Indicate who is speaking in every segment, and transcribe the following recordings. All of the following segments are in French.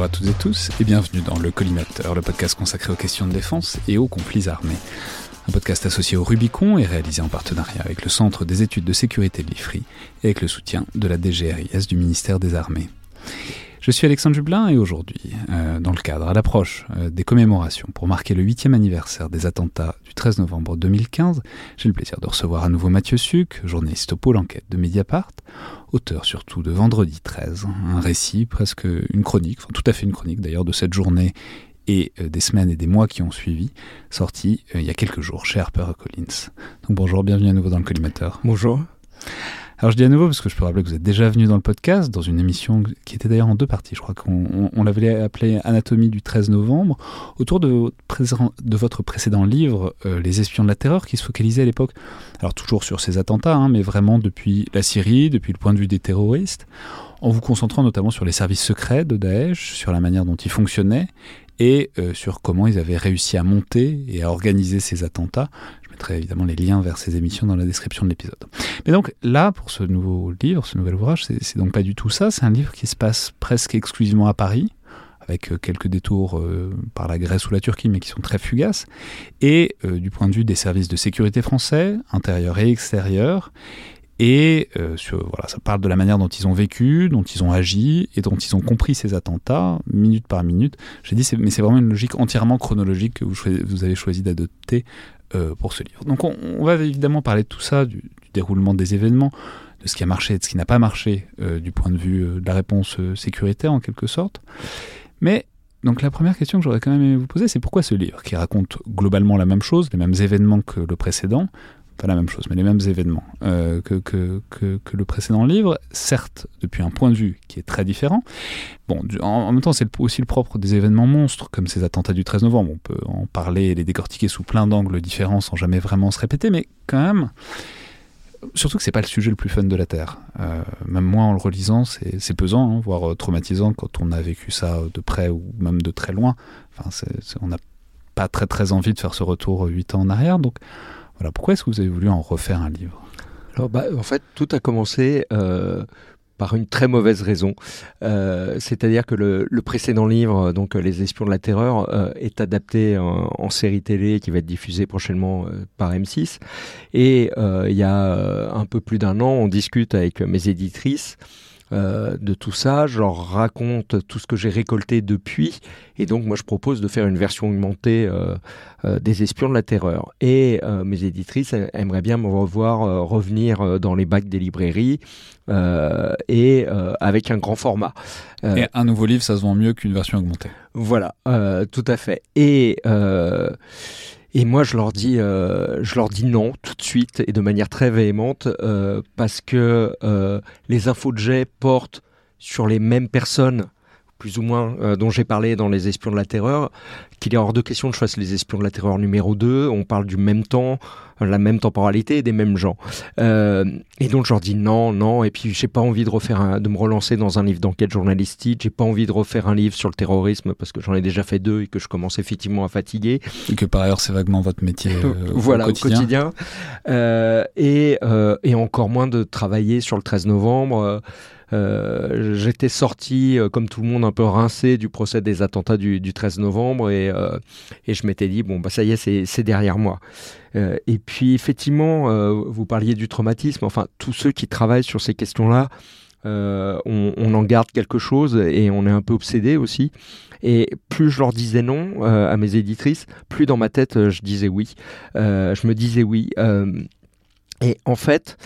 Speaker 1: Bonjour à toutes et tous et bienvenue dans Le Collimateur, le podcast consacré aux questions de défense et aux conflits armés. Un podcast associé au Rubicon et réalisé en partenariat avec le Centre des études de sécurité de l'IFRI et avec le soutien de la DGRIS du ministère des Armées. Je suis Alexandre Jublin et aujourd'hui, euh, dans le cadre, à l'approche euh, des commémorations pour marquer le huitième anniversaire des attentats du 13 novembre 2015, j'ai le plaisir de recevoir à nouveau Mathieu Suc, journaliste au pôle enquête de Mediapart, auteur surtout de Vendredi 13, un récit, presque une chronique, enfin tout à fait une chronique d'ailleurs de cette journée et euh, des semaines et des mois qui ont suivi, sorti il y a quelques jours chez HarperCollins. Donc bonjour, bienvenue à nouveau dans le collimateur.
Speaker 2: Bonjour.
Speaker 1: Alors je dis à nouveau parce que je peux rappeler que vous êtes déjà venu dans le podcast, dans une émission qui était d'ailleurs en deux parties. Je crois qu'on l'avait appelée Anatomie du 13 novembre, autour de, votre précédent livre, euh, Les espions de la terreur, qui se focalisait à l'époque, alors toujours sur ces attentats, hein, mais vraiment depuis la Syrie, depuis le point de vue des terroristes, en vous concentrant notamment sur les services secrets de Daesh, sur la manière dont ils fonctionnaient et euh, sur comment ils avaient réussi à monter et à organiser ces attentats mettrai évidemment les liens vers ces émissions dans la description de l'épisode. Mais donc là, pour ce nouveau livre, ce nouvel ouvrage, c'est donc pas du tout ça. C'est un livre qui se passe presque exclusivement à Paris, avec euh, quelques détours euh, par la Grèce ou la Turquie, mais qui sont très fugaces, et euh, du point de vue des services de sécurité français, intérieurs et extérieurs. Et voilà, ça parle de la manière dont ils ont vécu, dont ils ont agi et dont ils ont compris ces attentats, minute par minute. J'ai dit, mais c'est vraiment une logique entièrement chronologique que vous, avez choisi d'adopter euh, pour ce livre. Donc on, va évidemment parler de tout ça, du, déroulement des événements, de ce qui a marché et de ce qui n'a pas marché euh, du point de vue euh, de la réponse sécuritaire en quelque sorte. Mais donc la première question que j'aurais quand même aimé vous poser, c'est pourquoi ce livre qui raconte globalement la même chose, les mêmes événements que le précédent, pas la même chose, mais les mêmes événements euh, que, que, que, le précédent livre, certes depuis un point de vue qui est très différent. Bon, en, même temps, c'est aussi le propre des événements monstres, comme ces attentats du 13 novembre. On peut en parler et les décortiquer sous plein d'angles différents sans jamais vraiment se répéter, mais quand même, surtout que c'est pas le sujet le plus fun de la Terre. Euh, même moi, en le relisant, c'est pesant, hein, voire traumatisant quand on a vécu ça de près ou même de très loin. Enfin, on n'a pas très très envie de faire ce retour huit ans en arrière, donc voilà, pourquoi est-ce que vous avez voulu en refaire un livre?
Speaker 2: Alors, bah, en fait, tout a commencé euh, par une très mauvaise raison. Euh, c'est-à-dire que le, précédent livre, donc Les Espions de la Terreur, euh, est adapté en, série télé qui va être diffusée prochainement par M6. Et il y a un peu plus d'un an, on discute avec mes éditrices euh, de tout ça. Je leur raconte tout ce que j'ai récolté depuis. Et donc, moi, je propose de faire une version augmentée euh, euh, des Espions de la Terreur. Et mes éditrices aimeraient bien me revoir revenir dans les bacs des librairies et avec un grand format.
Speaker 1: et un nouveau livre, ça se vend mieux qu'une version augmentée.
Speaker 2: Voilà, tout à fait. Et et moi, je leur dis, euh, je leur dis non tout de suite et de manière très véhémente euh, parce que euh, les infos de jet portent sur les mêmes personnes plus ou moins, euh, dont j'ai parlé dans Les Espions de la Terreur, qu'il est hors de question de choisir Les Espions de la Terreur numéro 2. On parle du même temps, la même temporalité des mêmes gens. Euh, et donc je leur dis non, non. Et puis j'ai pas envie de refaire, de me relancer dans un livre d'enquête journalistique. J'ai pas envie de refaire un livre sur le terrorisme parce que j'en ai déjà fait deux et que je commence effectivement à fatiguer.
Speaker 1: Et que par ailleurs c'est vaguement votre métier. Euh,
Speaker 2: voilà, au quotidien. et, et encore moins de travailler sur le 13 novembre. Euh, j'étais sorti, euh, comme tout le monde, un peu rincé du procès des attentats du, 13 novembre et, euh, et je m'étais dit, bon, bah, ça y est, c'est derrière moi. et puis, effectivement, vous parliez du traumatisme. Enfin, tous ceux qui travaillent sur ces questions-là on, on, en garde quelque chose et on est un peu obsédé aussi. Et plus je leur disais non à mes éditrices, plus dans ma tête je disais oui. je me disais oui. et en fait,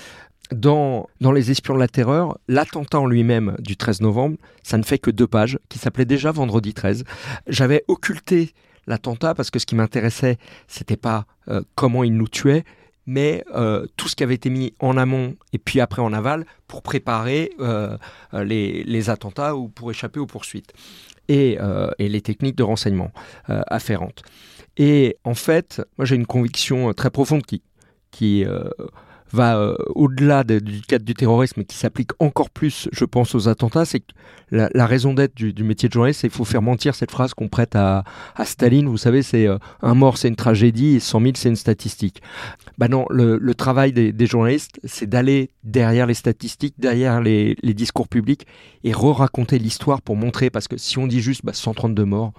Speaker 2: dans, Les Espions de la Terreur, l'attentat en lui-même du 13 novembre, ça ne fait que deux pages, qui s'appelait déjà Vendredi 13. J'avais occulté l'attentat parce que ce qui m'intéressait, c'était pas euh, comment il nous tuait, mais euh, tout ce qui avait été mis en amont et puis après en aval pour préparer euh, les, attentats ou pour échapper aux poursuites et, les techniques de renseignement afférentes. Et en fait, moi j'ai une conviction très profonde qui va euh, au-delà du cadre du terrorisme et qui s'applique encore plus, je pense, aux attentats, c'est que la, raison d'être du, métier de journaliste, c'est qu'il faut faire mentir cette phrase qu'on prête à, Staline. Vous savez, c'est euh, un mort, c'est une tragédie et 100 000, c'est une statistique. Bah non, le, travail des, journalistes, c'est d'aller derrière les statistiques, derrière les, discours publics et re-raconter l'histoire pour montrer, parce que si on dit juste bah, 132 morts,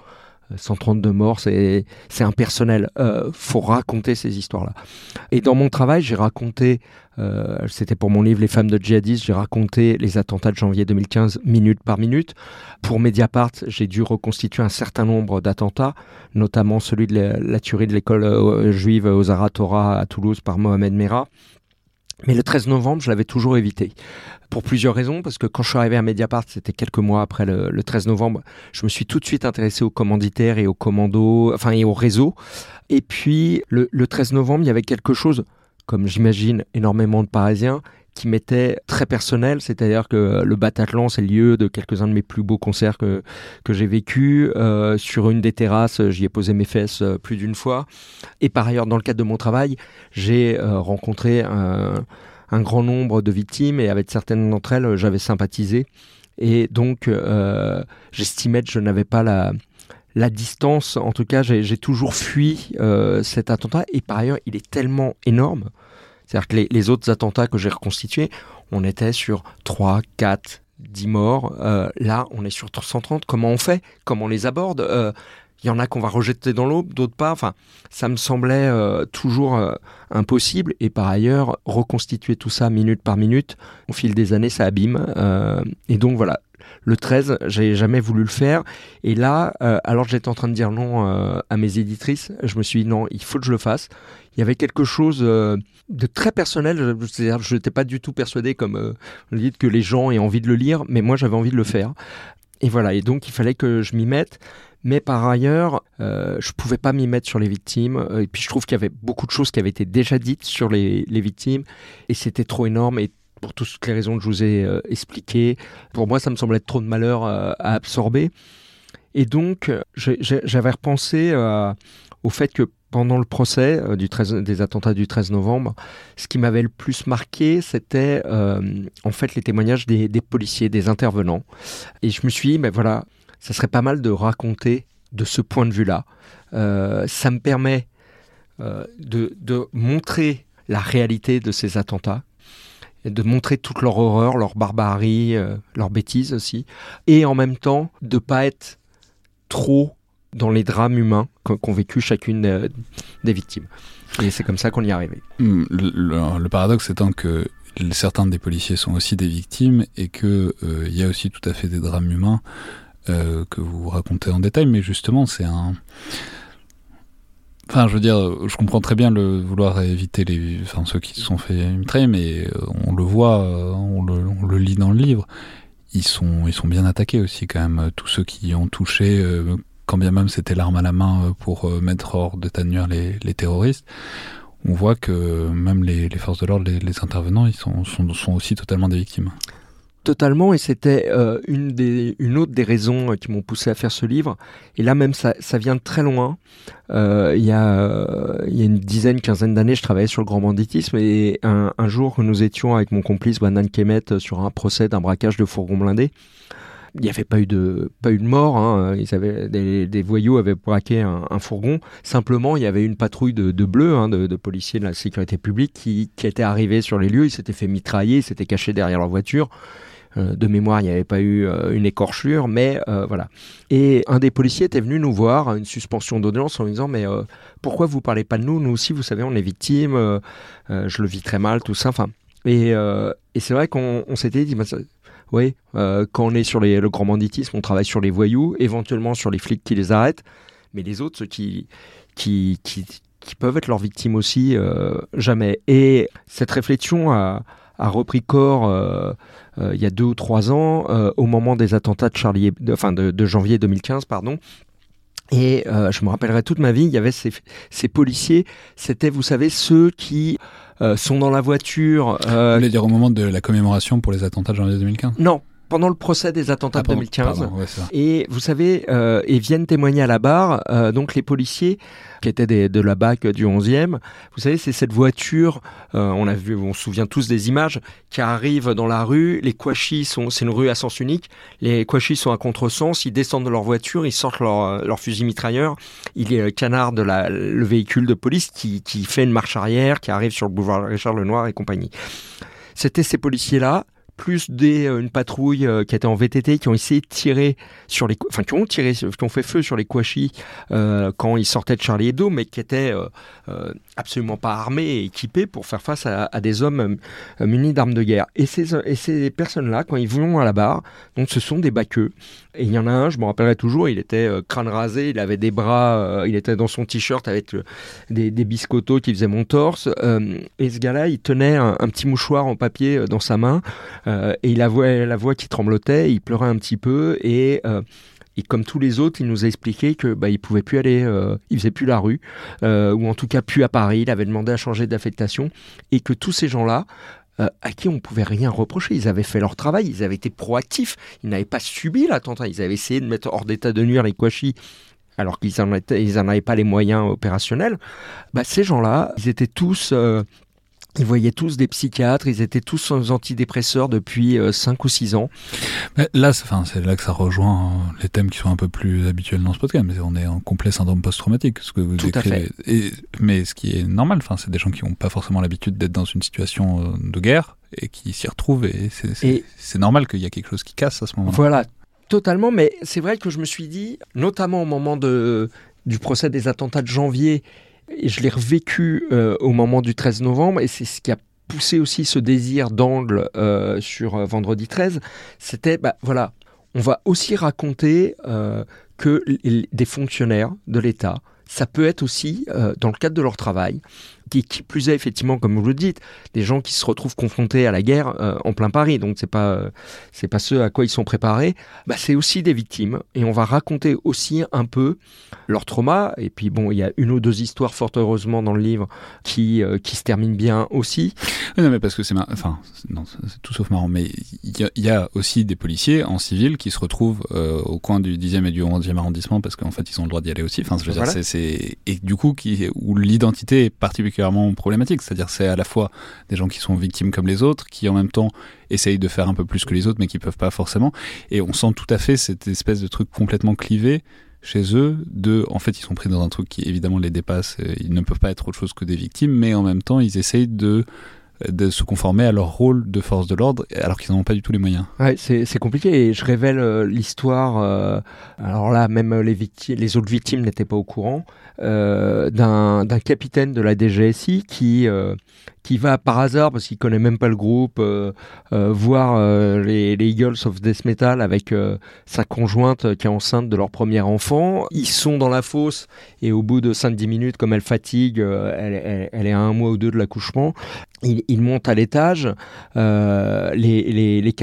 Speaker 2: 132 morts, c'est impersonnel. Euh, faut raconter ces histoires-là. Et dans mon travail, j'ai raconté, euh, c'était pour mon livre Les femmes de djihadistes, j'ai raconté les attentats de janvier 2015 minute par minute. Pour Mediapart, j'ai dû reconstituer un certain nombre d'attentats, notamment celui de la, tuerie de l'école euh, juive aux Torah à Toulouse par Mohamed Merah. Mais le 13 novembre, je l'avais toujours évité. Pour plusieurs raisons, parce que quand je suis arrivé à Mediapart, c'était quelques mois après le, 13 novembre, je me suis tout de suite intéressé aux commanditaires et aux commandos, enfin et au réseau. Et puis le, le 13 novembre, il y avait quelque chose, comme j'imagine énormément de Parisiens, qui m'était très personnel, c'est-à-dire que le Bataclan, c'est le lieu de quelques-uns de mes plus beaux concerts que, que j'ai vécu. Euh, sur une des terrasses, j'y ai posé mes fesses euh, plus d'une fois. Et par ailleurs, dans le cadre de mon travail, j'ai euh, rencontré un, grand nombre de victimes et avec certaines d'entre elles, j'avais sympathisé. Et donc, j'estimais que je n'avais pas la, la distance, en tout cas, j'ai toujours fui cet attentat. Et par ailleurs, il est tellement énorme c'est-à-dire que les, autres attentats que j'ai reconstitués, on était sur 3, 4, 10 morts. Euh, là, on est sur 130. Comment on fait? Comment on les aborde? Il euh, y en a qu'on va rejeter dans l'eau, d'autres pas. Ça me semblait euh, toujours impossible. Et par ailleurs, reconstituer tout ça minute par minute, au fil des années, ça abîme. et donc voilà, le 13, j'ai jamais voulu le faire. Et là, alors que j'étais en train de dire non à mes éditrices, je me suis dit non, il faut que je le fasse il y avait quelque chose euh, de très personnel. Je n'étais pas du tout persuadé, comme euh, vous dites, que les gens aient envie de le lire, mais moi j'avais envie de le faire. Et voilà, et donc il fallait que je m'y mette. Mais par ailleurs, euh, je ne pouvais pas m'y mettre sur les victimes. Et puis je trouve qu'il y avait beaucoup de choses qui avaient été déjà dites sur les, victimes. Et c'était trop énorme. Et pour toutes les raisons que je vous ai expliquées, pour moi, ça me semblait être trop de malheur à absorber. Et donc, j'avais repensé au fait que pendant le procès euh, du 13, des attentats du 13 novembre, ce qui m'avait le plus marqué, c'était euh, en fait les témoignages des, policiers, des intervenants. Et je me suis dit, mais voilà, ça serait pas mal de raconter de ce point de vue-là. Euh, ça me permet de, montrer la réalité de ces attentats, de montrer toute leur horreur, leur barbarie, leur bêtise aussi, et en même temps de pas être trop dans les drames humains qu'ont vécu chacune des victimes. Et c'est comme ça qu'on y est arrivé.
Speaker 1: Hmm, le, paradoxe étant que certains des policiers sont aussi des victimes et qu'il euh, y a aussi tout à fait des drames humains euh, que vous racontez en détail, mais justement c'est un... Enfin, je veux dire, je comprends très bien le vouloir éviter les, enfin, ceux qui se sont fait mitrailler, mais euh, on le voit, on le, on le, lit dans le livre. Ils sont, ils sont bien attaqués aussi quand même. Tous ceux qui ont touché, quand bien même c'était l'arme à la main euh, pour euh, mettre hors de nuire les, terroristes, on voit que même les, forces de l'ordre, les, intervenants, ils sont, sont, aussi totalement des victimes.
Speaker 2: Totalement, et c'était euh, une, autre des raisons qui m'ont poussé à faire ce livre. Et là même, ça, vient de très loin. il, y a, il y a une dizaine, quinzaine d'années, je travaillais sur le grand banditisme, et un, un jour, nous étions avec mon complice, Banan Kemet, sur un procès d'un braquage de fourgon blindé il n'y avait pas eu de mort. Hein. Des, voyous avaient braqué un, fourgon. Simplement, il y avait une patrouille de, bleus, hein, de, policiers de la sécurité publique, qui, qui était arrivée sur les lieux. Ils s'étaient fait mitrailler, ils s'étaient cachés derrière leur voiture. Euh, de mémoire, il n'y avait pas eu euh, une écorchure, mais euh, voilà. Et un des policiers était venu nous voir à une suspension d'audience en disant mais pourquoi vous parlez pas de nous? Nous aussi, vous savez, on est victimes. je le vis très mal, tout ça. Enfin, Et, c'est vrai qu'on s'était dit, bah, oui, quand on est sur le grand banditisme, on travaille sur les voyous, éventuellement sur les flics qui les arrêtent, mais les autres, ceux qui peuvent être leurs victimes aussi, jamais. Et cette réflexion a, a repris corps euh, euh, il y a deux ou trois ans, euh, au moment des attentats de, Charlie, de, enfin de, janvier 2015, pardon. Et je me rappellerai toute ma vie, il y avait ces, ces policiers, c'était, vous savez, ceux qui sont dans la voiture.
Speaker 1: Vous voulez dire au moment de la commémoration pour les attentats de janvier 2015
Speaker 2: Non, pendant le procès des attentats de 2015. et vous savez, euh, et viennent témoigner à la barre, euh, donc les policiers qui étaient des, de la BAC du 11e, vous savez, c'est cette voiture, euh, on a vu, on se souvient tous des images, qui arrive dans la rue, les Kouachis sont, c'est une rue à sens unique, les Kouachis sont à contresens, ils descendent de leur voiture, ils sortent leur, leur fusil mitrailleur, il le canard de la, le véhicule de police qui, qui fait une marche arrière, qui arrive sur le boulevard Richard Lenoir et compagnie. C'était ces policiers-là, plus des, euh, une patrouille euh, qui était en VTT, qui ont essayé de tirer sur les, enfin qui ont tiré, qui ont fait feu sur les Kouachis euh, quand ils sortaient de Charlie Hebdo, mais qui étaient absolument pas armés et équipés pour faire face à, des hommes munis d'armes de guerre. Et ces, personnes-là, quand ils vont à la barre, ce sont des baqueux. Et il y en a un, je me rappellerai toujours, il était crâne rasé, il avait des bras, il était dans son t-shirt avec des, des, biscottos qui faisaient mon torse. et ce gars-là, il tenait un, petit mouchoir en papier dans sa main. Euh, et il avait la voix qui tremblotait, il pleurait un petit peu et euh, et comme tous les autres, il nous a expliqué que bah, il pouvait plus aller, euh, il faisait plus la rue, ou en tout cas plus à Paris. Il avait demandé à changer d'affectation, et que tous ces gens-là, à qui on pouvait rien reprocher, ils avaient fait leur travail, ils avaient été proactifs, ils n'avaient pas subi l'attentat, ils avaient essayé de mettre hors d'état de nuire les Kouachis alors qu'ils n'en avaient pas les moyens opérationnels. Bah, ces gens-là, ils étaient tous ils voyaient tous des psychiatres, ils étaient tous sans antidépresseurs depuis 5 euh, ou 6 ans.
Speaker 1: Mais là, c'est là que ça rejoint hein, les thèmes qui sont un peu plus habituels dans ce podcast. Mais on est en complet syndrome post-traumatique, ce que vous Tout décrivez. Et, mais ce qui est normal, enfin, c'est des gens qui n'ont pas forcément l'habitude d'être dans une situation euh, de guerre et qui s'y retrouvent. Et c'est normal qu'il y a quelque chose qui casse à ce moment-là.
Speaker 2: Voilà, totalement. Mais c'est vrai que je me suis dit, notamment au moment de, du procès des attentats de janvier et je l'ai revécu euh, au moment du 13 novembre, et c'est ce qui a poussé aussi ce désir d'angle euh, sur euh, vendredi 13. C'était, bah, voilà, on va aussi raconter que des fonctionnaires de l'État, ça peut être aussi, dans le cadre de leur travail, qui, plus est effectivement, comme vous le dites, des gens qui se retrouvent confrontés à la guerre euh, en plein Paris, donc c'est pas euh, c'est pas ce à quoi ils sont préparés. Bah, c'est aussi des victimes et on va raconter aussi un peu leur trauma. Et puis bon, il y a une ou deux histoires fort heureusement dans le livre qui euh, qui se terminent bien aussi.
Speaker 1: non mais parce que c'est enfin non c'est tout sauf marrant, mais il y, a aussi des policiers en civil qui se retrouvent au coin du 10e et du 11e arrondissement parce qu'en fait ils ont le droit d'y aller aussi. Enfin, je veux dire, c'est et du coup qui où l'identité est particulièrement problématique. C'est-à-dire c'est à la fois des gens qui sont victimes comme les autres, qui en même temps essayent de faire un peu plus que les autres, mais qui peuvent pas forcément. Et on sent tout à fait cette espèce de truc complètement clivé chez eux de en fait ils sont pris dans un truc qui évidemment les dépasse ils ne peuvent pas être autre chose que des victimes mais en même temps ils essayent de de se conformer à leur rôle de force de l'ordre alors qu'ils n'en ont pas du tout les moyens.
Speaker 2: C'est compliqué et je révèle euh, l'histoire. Euh, alors là, même les, autres victimes n'étaient pas au courant. Euh, d'un capitaine de la DGSI qui, qui va par hasard, parce qu'il connaît même pas le groupe, euh, voir les, les, Eagles of Death Metal avec sa conjointe qui est enceinte de leur premier enfant. Ils sont dans la fosse et au bout de 5-10 minutes, comme elle fatigue, elle, est à un mois ou deux de l'accouchement. Il, il, monte à l'étage, les, les, les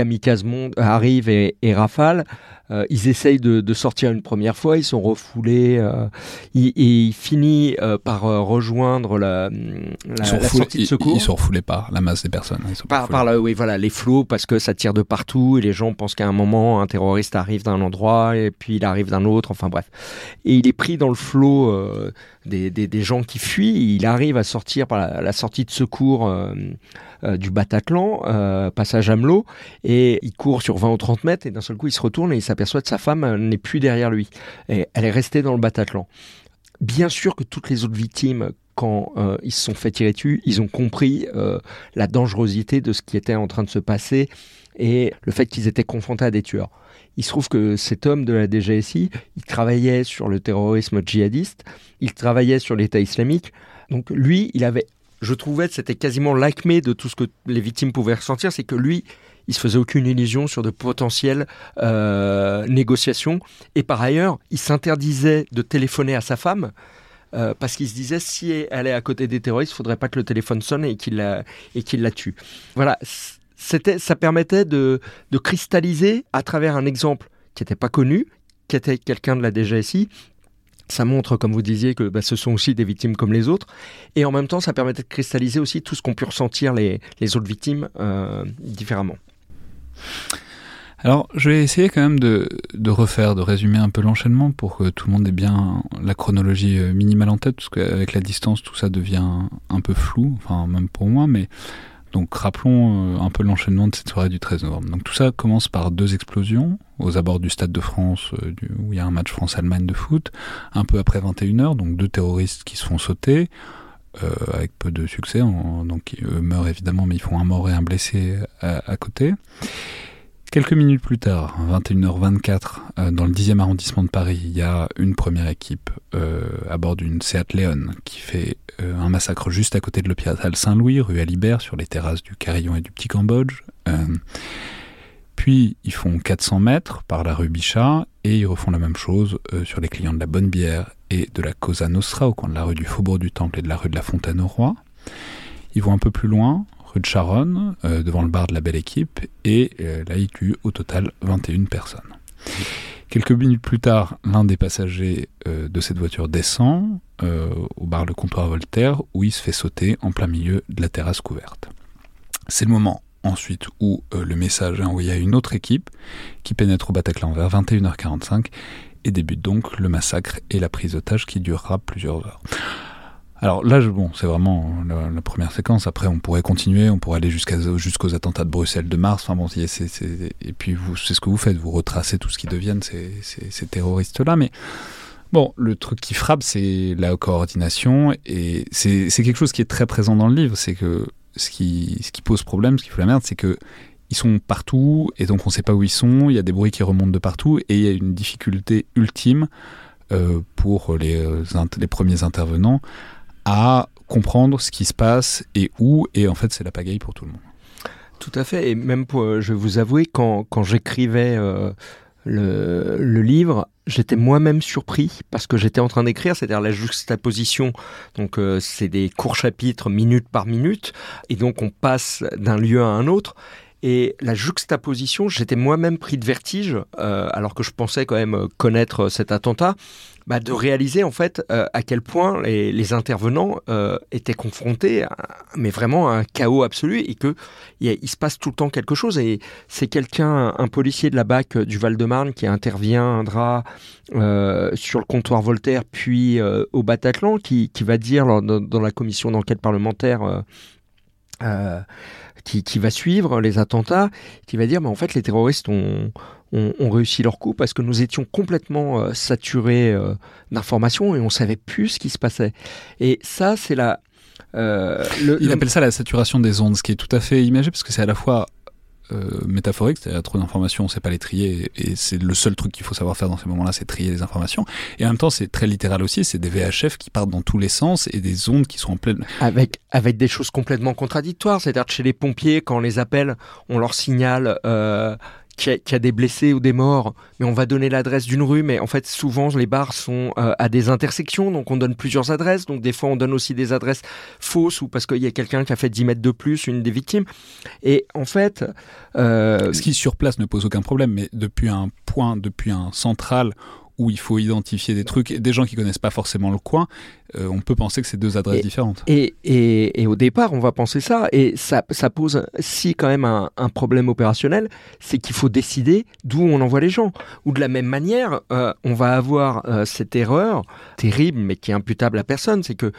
Speaker 2: arrivent et, et rafalent. Euh, ils essayent de, sortir une première fois, ils sont refoulés, euh, et, il finit euh, par rejoindre la, la, sortie de secours.
Speaker 1: Ils, sont refoulés par la masse des personnes.
Speaker 2: par, par oui, voilà, les flots, parce que ça tire de partout, et les gens pensent qu'à un moment, un terroriste arrive d'un endroit, et puis il arrive d'un autre, enfin bref. Et il est pris dans le flot des, des, gens qui fuient, il arrive à sortir par la, sortie de secours du Bataclan, euh, passage Amelot, et il court sur 20 ou 30 mètres, et d'un seul coup il se retourne et il s'aperçoit que sa femme euh, n'est plus derrière lui. Et elle est restée dans le Bataclan. Bien sûr que toutes les autres victimes, quand ils se sont fait tirer dessus, ils ont compris la dangerosité de ce qui était en train de se passer et le fait qu'ils étaient confrontés à des tueurs. Il se trouve que cet homme de la DGSI, il travaillait sur le terrorisme djihadiste, il travaillait sur l'État islamique. Donc lui, il avait je trouvais que c'était quasiment l'acmé de tout ce que les victimes pouvaient ressentir, c'est que lui, il se faisait aucune illusion sur de potentielles euh, négociations. Et par ailleurs, il s'interdisait de téléphoner à sa femme. Euh, parce qu'il se disait si elle est à côté des terroristes, il faudrait pas que le téléphone sonne et qu'il la, tue. Voilà, c'était, ça permettait de, de cristalliser à travers un exemple qui n'était pas connu, qui était quelqu'un de la DGSI, ça montre, comme vous disiez, que bah, ce sont aussi des victimes comme les autres. Et en même temps, ça permettait de cristalliser aussi tout ce qu'ont pu ressentir les, autres victimes euh, différemment.
Speaker 1: Alors, je vais essayer quand même de, de refaire, de résumer un peu l'enchaînement pour que tout le monde ait bien la chronologie euh, minimale en tête, parce qu'avec la distance, tout ça devient un peu flou, enfin, même pour moi, mais donc rappelons euh, un peu l'enchaînement de cette soirée du 13 novembre. Donc tout ça commence par deux explosions aux abords du Stade de France, euh, où il y a un match France-Allemagne de foot, un peu après 21h, donc deux terroristes qui se font sauter, euh, avec peu de succès, donc eux meurent évidemment, mais ils font un mort et un blessé à côté. Quelques minutes plus tard, 21h24, euh, dans le 10e arrondissement de Paris, il y a une première équipe euh, à bord d'une Seat Leon qui fait euh, un massacre juste à côté de l'hôpital Saint-Louis, rue Alibert, sur les terrasses du Carillon et du Petit Cambodge. puis ils font 400 mètres par la rue Bichat et ils refont la même chose sur les clients de la Bonne Bière et de la Cosa Nostra au coin de la rue du Faubourg du Temple et de la rue de la Fontaine au Roi. Ils vont un peu plus loin, rue de Charonne, euh, devant le bar de la Belle Équipe, et euh, là il tue au total 21 personnes. Quelques minutes plus tard, l'un des passagers euh, de cette voiture descend au bar Le Comptoir Voltaire, où il se fait sauter en plein milieu de la terrasse couverte. C'est le moment ensuite où le message est envoyé à une autre équipe qui pénètre au Bataclan vers 21h45 et débute donc le massacre et la prise d'otage qui durera plusieurs heures. Alors là, bon, c'est vraiment la, première séquence. Après, on pourrait continuer, on pourrait aller jusqu'à, jusqu'aux attentats de Bruxelles de mars. Enfin bon, et puis c'est ce que vous faites, vous retracez tout ce qui deviennent ces, ces, terroristes-là. Mais bon, le truc qui frappe, c'est la coordination, et c'est, quelque chose qui est très présent dans le livre. C'est que ce qui, ce qui pose problème, ce qui fout la merde, c'est que ils sont partout, et donc on ne sait pas où ils sont. Il y a des bruits qui remontent de partout, et il y a une difficulté ultime euh, pour les, euh, les premiers intervenants à comprendre ce qui se passe et où, et en fait c'est la pagaille pour tout le monde.
Speaker 2: Tout à fait, et même pour, euh, je vais vous avouer, quand, quand j'écrivais euh, le, livre, j'étais moi-même surpris parce que j'étais en train d'écrire, c'est-à-dire la juxtaposition. Donc euh, c'est des courts chapitres minute par minute, et donc on passe d'un lieu à un autre. Et la juxtaposition, j'étais moi-même pris de vertige, alors que je pensais quand même connaître cet attentat. Bah, de réaliser en fait euh, à quel point les, intervenants euh, étaient confrontés, à, mais vraiment à un chaos absolu et que il, se passe tout le temps quelque chose. Et c'est quelqu'un, un policier de la BAC du Val-de-Marne qui interviendra euh, sur le comptoir Voltaire puis au Bataclan, qui va dire dans, la commission d'enquête parlementaire. Qui, qui, va suivre les attentats, qui va dire, mais en fait, les terroristes ont, ont, réussi leur coup parce que nous étions complètement euh, saturés euh, d'informations et on savait plus ce qui se passait. Et ça, c'est la.
Speaker 1: Euh, Il appelle ça la saturation des ondes, ce qui est tout à fait imagé parce que c'est à la fois métaphorique, c'est-à-dire trop d'informations, on sait pas les trier, et c'est le seul truc qu'il faut savoir faire dans ces moments-là, c'est trier les informations. Et en même temps, c'est très littéral aussi, c'est des VHF qui partent dans tous les sens et des ondes qui sont en pleine...
Speaker 2: Avec, avec des choses complètement contradictoires, c'est-à-dire chez les pompiers, quand on les appelle, on leur signale... Euh, qu'il y, a des blessés ou des morts, mais on va donner l'adresse d'une rue, mais en fait souvent les bars sont euh, à des intersections, donc on donne plusieurs adresses, donc des fois on donne aussi des adresses fausses ou parce qu'il y a quelqu'un qui a fait 10 mètres de plus, une des victimes. Et en fait...
Speaker 1: Euh... Ce qui sur place ne pose aucun problème, mais depuis un point, depuis un central où il faut identifier des trucs, des gens qui connaissent pas forcément le coin, euh, on peut penser que c'est deux adresses différentes.
Speaker 2: Et, et, et, au départ, on va penser ça, et ça, ça pose si quand même un, un problème opérationnel, c'est qu'il faut décider d'où on envoie les gens. Ou de la même manière, euh, on va avoir euh, cette erreur terrible, mais qui est imputable à personne, c'est que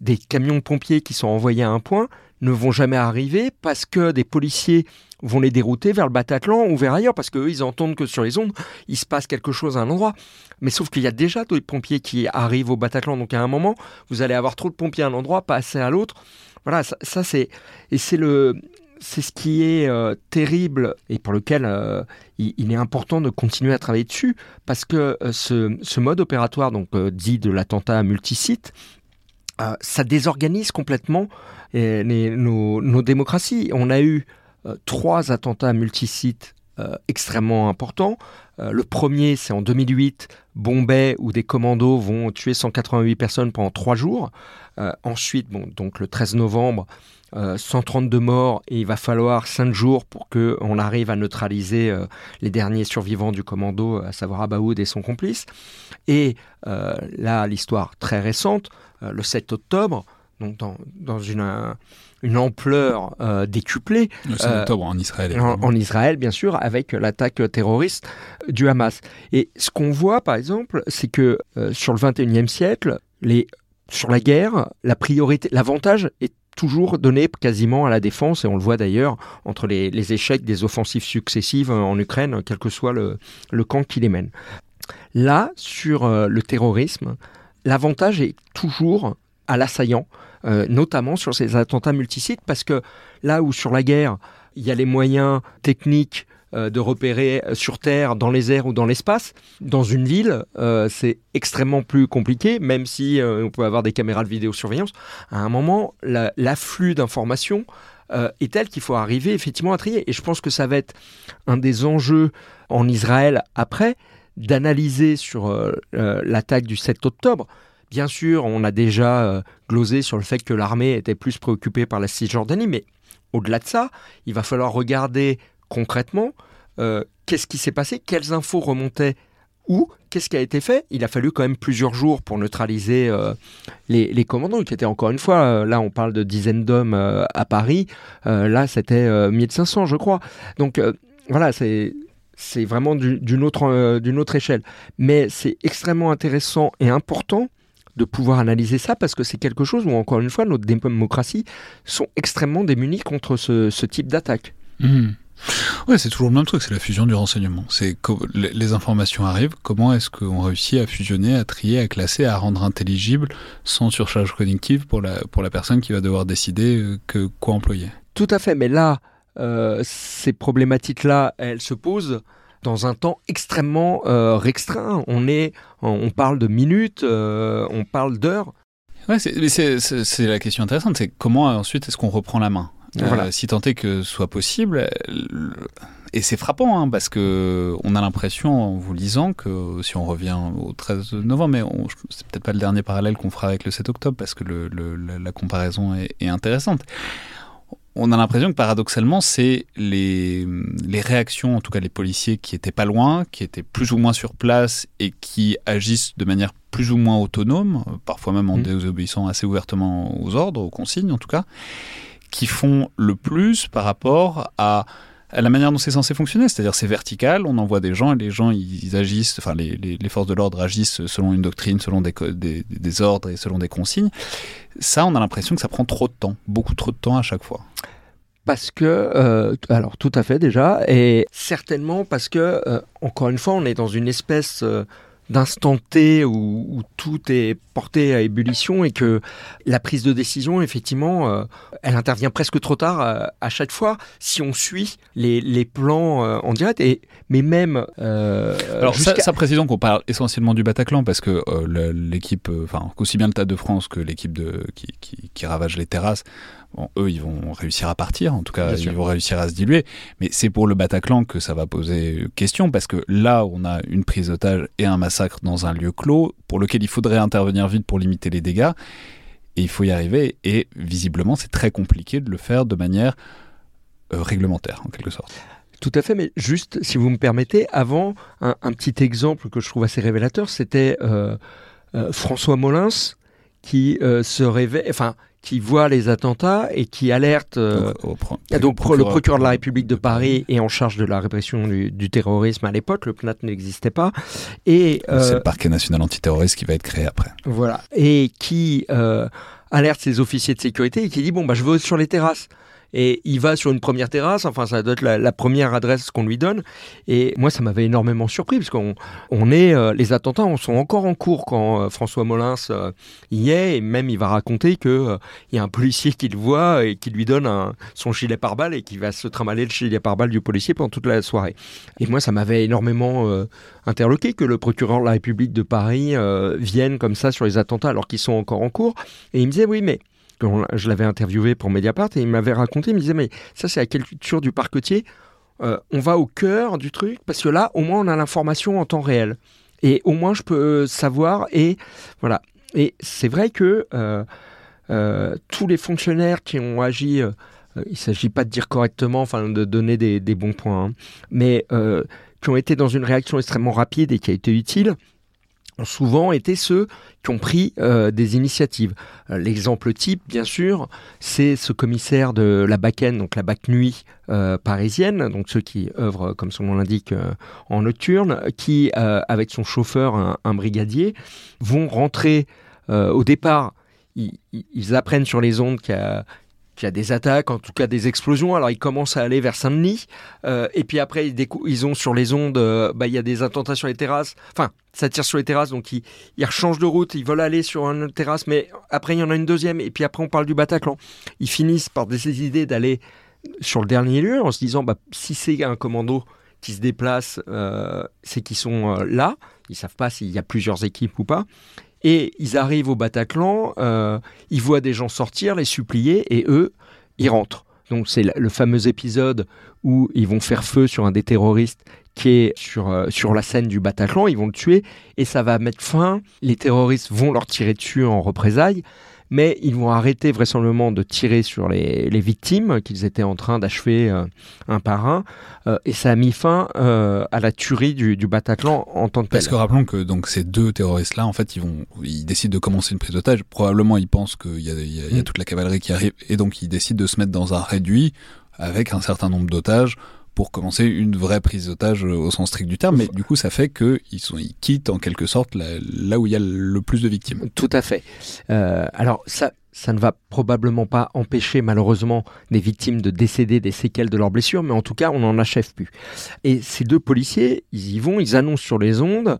Speaker 2: des camions de pompiers qui sont envoyés à un point ne vont jamais arriver parce que des policiers vont les dérouter vers le Bataclan ou vers ailleurs, parce qu'eux, ils entendent que sur les ondes, il se passe quelque chose à un endroit. Mais sauf qu'il y a déjà des pompiers qui arrivent au Bataclan, donc à un moment, vous allez avoir trop de pompiers à un endroit, pas assez à l'autre. Voilà, ça, c'est... Et c'est le... C'est ce qui est euh, terrible et pour lequel euh, il, est important de continuer à travailler dessus parce que euh, ce, ce, mode opératoire donc dit de l'attentat multisite ça désorganise complètement nos, démocraties. On a eu trois attentats multisites extrêmement importants. le premier, c'est en 2008, Bombay, où des commandos vont tuer 188 personnes pendant trois jours. ensuite, donc le 13 novembre, 132 euh, morts et il va falloir 5 jours pour qu'on arrive à neutraliser euh, les derniers survivants du commando, à savoir Abaoud et son complice. Et euh, là, l'histoire très récente, le 7 octobre, donc dans, une, une ampleur décuplée.
Speaker 1: Le 7 octobre en Israël.
Speaker 2: En, Israël, bien sûr, avec l'attaque terroriste du Hamas. Et ce qu'on voit, par exemple, c'est que sur le 21e siècle, les, sur la guerre, la priorité, l'avantage est toujours donné quasiment à la défense, et on le voit d'ailleurs entre les, échecs des offensives successives en Ukraine, quel que soit le, camp qui les mène. Là, sur euh, le terrorisme, l'avantage est toujours à l'assaillant, euh, notamment sur ces attentats multisites, parce que là où sur la guerre, il y a les moyens techniques euh, de repérer euh, sur Terre, dans les airs ou dans l'espace. Dans une ville, c'est extrêmement plus compliqué, même si on peut avoir des caméras de vidéosurveillance. À un moment, l'afflux d'informations est tel qu'il faut arriver effectivement à trier. Et je pense que ça va être un des enjeux en Israël après, d'analyser sur l'attaque du 7 octobre. Bien sûr, on a déjà glosé sur le fait que l'armée était plus préoccupée par la Cisjordanie, mais au-delà de ça, il va falloir regarder concrètement, euh, qu'est-ce qui s'est passé, quelles infos remontaient où, qu'est-ce qui a été fait. Il a fallu quand même plusieurs jours pour neutraliser euh, les, commandants, qui étaient encore une fois, euh, là on parle de dizaines d'hommes à Paris, là c'était 1500 je crois. Donc voilà, c'est c'est vraiment d'une autre, d'une autre échelle. Mais c'est extrêmement intéressant et important de pouvoir analyser ça parce que c'est quelque chose où, encore une fois, nos démocraties sont extrêmement démunies contre ce, type d'attaque.
Speaker 1: Mmh. Ouais, c'est toujours le même truc, c'est la fusion du renseignement. C'est les informations arrivent, comment est-ce qu'on réussit à fusionner, à trier, à classer, à rendre intelligible sans surcharge cognitive pour la, pour la personne qui va devoir décider euh, que, quoi employer?
Speaker 2: Tout à fait, mais là, euh, ces problématiques-là, elles se posent dans un temps extrêmement euh, restreint. On, est, on parle de minutes, on parle d'heures.
Speaker 1: Ouais, c'est la question intéressante, c'est comment ensuite est-ce qu'on reprend la main? Euh, si tant est que ce soit possible. Et c'est frappant, hein, parce que on a l'impression, en vous lisant, que si on revient au 13 novembre, mais c'est peut-être pas le dernier parallèle qu'on fera avec le 7 octobre, parce que le, la comparaison est, intéressante. On a l'impression que paradoxalement, c'est les, les réactions, en tout cas les policiers qui étaient pas loin, qui étaient plus ou moins sur place et qui agissent de manière plus ou moins autonome, parfois même en mmh. désobéissant assez ouvertement aux ordres, aux consignes en tout cas, qui font le plus par rapport à, la manière dont c'est censé fonctionner. C'est-à-dire c'est vertical, on envoie des gens et les gens ils agissent, enfin les, les, forces de l'ordre agissent selon une doctrine, selon des, des, des, ordres et selon des consignes. Ça, on a l'impression que ça prend trop de temps, beaucoup trop de temps à chaque fois.
Speaker 2: Parce que, euh, alors tout à fait déjà, et certainement parce que, euh, encore une fois, on est dans une espèce... Euh, d'instant T où, tout est porté à ébullition et que la prise de décision, effectivement, euh, elle intervient presque trop tard euh, à chaque fois si on suit les, les plans euh, en direct. Et, mais même.
Speaker 1: Alors, ça, ça, précisons qu'on parle essentiellement du Bataclan parce que l'équipe, enfin, aussi bien le Stade de France que l'équipe qui, qui ravage les terrasses, Bon, eux, ils vont réussir à partir, en tout cas, ils vont réussir à se diluer. Mais c'est pour le Bataclan que ça va poser question, parce que là, on a une prise d'otage et un massacre dans un lieu clos, pour lequel il faudrait intervenir vite pour limiter les dégâts. Et il faut y arriver. Et visiblement, c'est très compliqué de le faire de manière euh, réglementaire, en quelque sorte.
Speaker 2: Tout à fait, mais juste, si vous me permettez, avant, un, petit exemple que je trouve assez révélateur, c'était euh, euh, François Molins qui se réveille, enfin, qui voit les attentats et qui alerte. Euh, donc, le procureur de la République de Paris est en charge de la répression du, terrorisme à l'époque. Le PNAT n'existait pas.
Speaker 1: Et c'est le euh, parquet national antiterroriste qui va être créé après.
Speaker 2: Voilà. Et qui euh, alerte ses officiers de sécurité et qui dit bon bah je veux sur les terrasses. Et il va sur une première terrasse, enfin ça doit être la, première adresse qu'on lui donne. Et moi, ça m'avait énormément surpris, parce qu'on on est, euh, les attentats on sont encore en cours quand euh, François Molins euh, y est, et même il va raconter qu'il il y a un policier qui le voit et qui lui donne son gilet pare-balles et qui va se trimballer le gilet pare-balles du policier pendant toute la soirée. Et moi, ça m'avait énormément interloqué que le procureur de la République de Paris vienne comme ça sur les attentats alors qu'ils sont encore en cours. Et il me disait, oui, mais je l'avais interviewé pour Mediapart et il m'avait raconté, il me disait, mais ça c'est la culture du parquetier, euh, on va au cœur du truc, parce que là, au moins, on a l'information en temps réel. Et au moins, je peux euh, savoir, et voilà. Et c'est vrai que euh, tous les fonctionnaires qui ont agi, il ne s'agit pas de dire correctement, enfin de donner des, bons points, hein, mais qui ont été dans une réaction extrêmement rapide et qui a été utile, souvent été ceux qui ont pris euh, des initiatives. Euh, l'exemple type, bien sûr, c'est ce commissaire de la BAC-N, donc la BAC Nuit euh, parisienne, donc ceux qui œuvrent, comme son nom l'indique, en nocturne, qui, avec son chauffeur, un, brigadier, vont rentrer au départ. Ils, apprennent sur les ondes qu'il y a il y a des attaques, en tout cas des explosions. Alors ils commencent à aller vers Saint-Denis, euh, et puis après ils, ils, ont sur les ondes, euh, bah, il y a des attentats sur les terrasses. Enfin, ça tire sur les terrasses, donc ils, ils changent de route, ils veulent aller sur une terrasse, mais après il y en a une deuxième, et puis après on parle du Bataclan. Ils finissent par des idées d'aller sur le dernier lieu en se disant, bah, si c'est un commando qui se déplace, euh, c'est qu'ils sont là. Ils savent pas s'il y a plusieurs équipes ou pas. Et ils arrivent au Bataclan, euh, ils voient des gens sortir, les supplier, et eux, ils rentrent. Donc c'est le fameux épisode où ils vont faire feu sur un des terroristes qui est sur, euh, sur la scène du Bataclan, ils vont le tuer, et ça va mettre fin, les terroristes vont leur tirer dessus en représailles, mais ils vont arrêter vraisemblablement de tirer sur les, victimes qu'ils étaient en train d'achever euh, un par un, euh, et ça a mis fin euh, à la tuerie du, Bataclan en tant que
Speaker 1: tel. Parce que rappelons que donc ces deux terroristes-là, en fait, ils vont, ils décident de commencer une prise d'otage. Probablement, ils pensent qu'il y, y, a, mm. toute la cavalerie qui arrive, et donc ils décident de se mettre dans un réduit avec un certain nombre d'otages pour commencer une vraie prise d'otage au sens strict du terme, mais du coup ça fait qu'ils ils quittent en quelque sorte là, où il y a le plus de victimes.
Speaker 2: Tout à fait. Euh, alors ça, ça ne va probablement pas empêcher malheureusement des victimes de décéder des séquelles de leurs blessures, mais en tout cas on n'en achève plus. Et ces deux policiers, ils y vont, ils annoncent sur les ondes,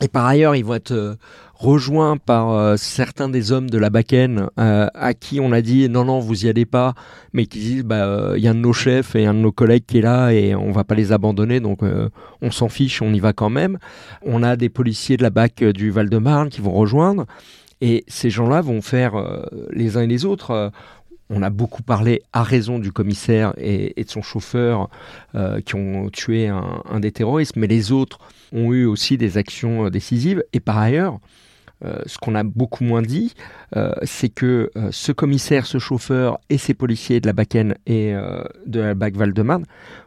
Speaker 2: et par ailleurs ils vont être euh, rejoint par euh, certains des hommes de la Bakken euh, à qui on a dit non non vous y allez pas mais qui disent bah euh, il y a un de nos chefs et un de nos collègues qui est là et on va pas les abandonner donc on s'en fiche on y va quand même on a des policiers de la BAC du Val-de-Marne qui vont rejoindre et ces gens-là vont faire les uns et les autres on a beaucoup parlé à raison du commissaire et, de son chauffeur qui ont tué un, des terroristes, mais les autres ont eu aussi des actions décisives. Et par ailleurs, ce qu'on a beaucoup moins dit, euh, c'est que euh, ce commissaire, ce chauffeur et ces policiers de la Bakken et de la BAC Val-de-Marne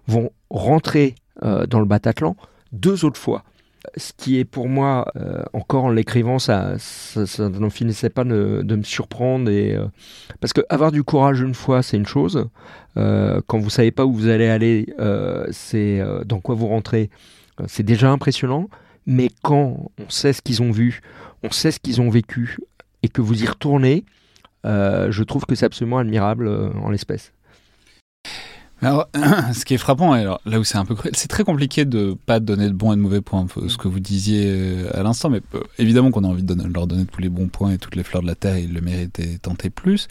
Speaker 2: vont rentrer dans le Bataclan deux autres fois ce qui est pour moi, encore en l'écrivant, ça, ça, n'en finissait pas de, me surprendre. Parce que avoir du courage une fois, c'est une chose. quand vous savez pas où vous allez aller, c'est dans quoi vous rentrez, c'est déjà impressionnant. Mais quand on sait ce qu'ils ont vu, on sait ce qu'ils ont vécu et que vous y retournez, euh, je trouve que c'est absolument admirable euh, en l'espèce.
Speaker 1: Alors, ce qui est frappant, là où c'est un peu c'est très compliqué de pas donner de bons et de mauvais points, ce que vous disiez euh, à l'instant, mais évidemment qu'on a envie de leur donner tous les bons points et toutes les fleurs de la terre, ils le méritent et tenter plus.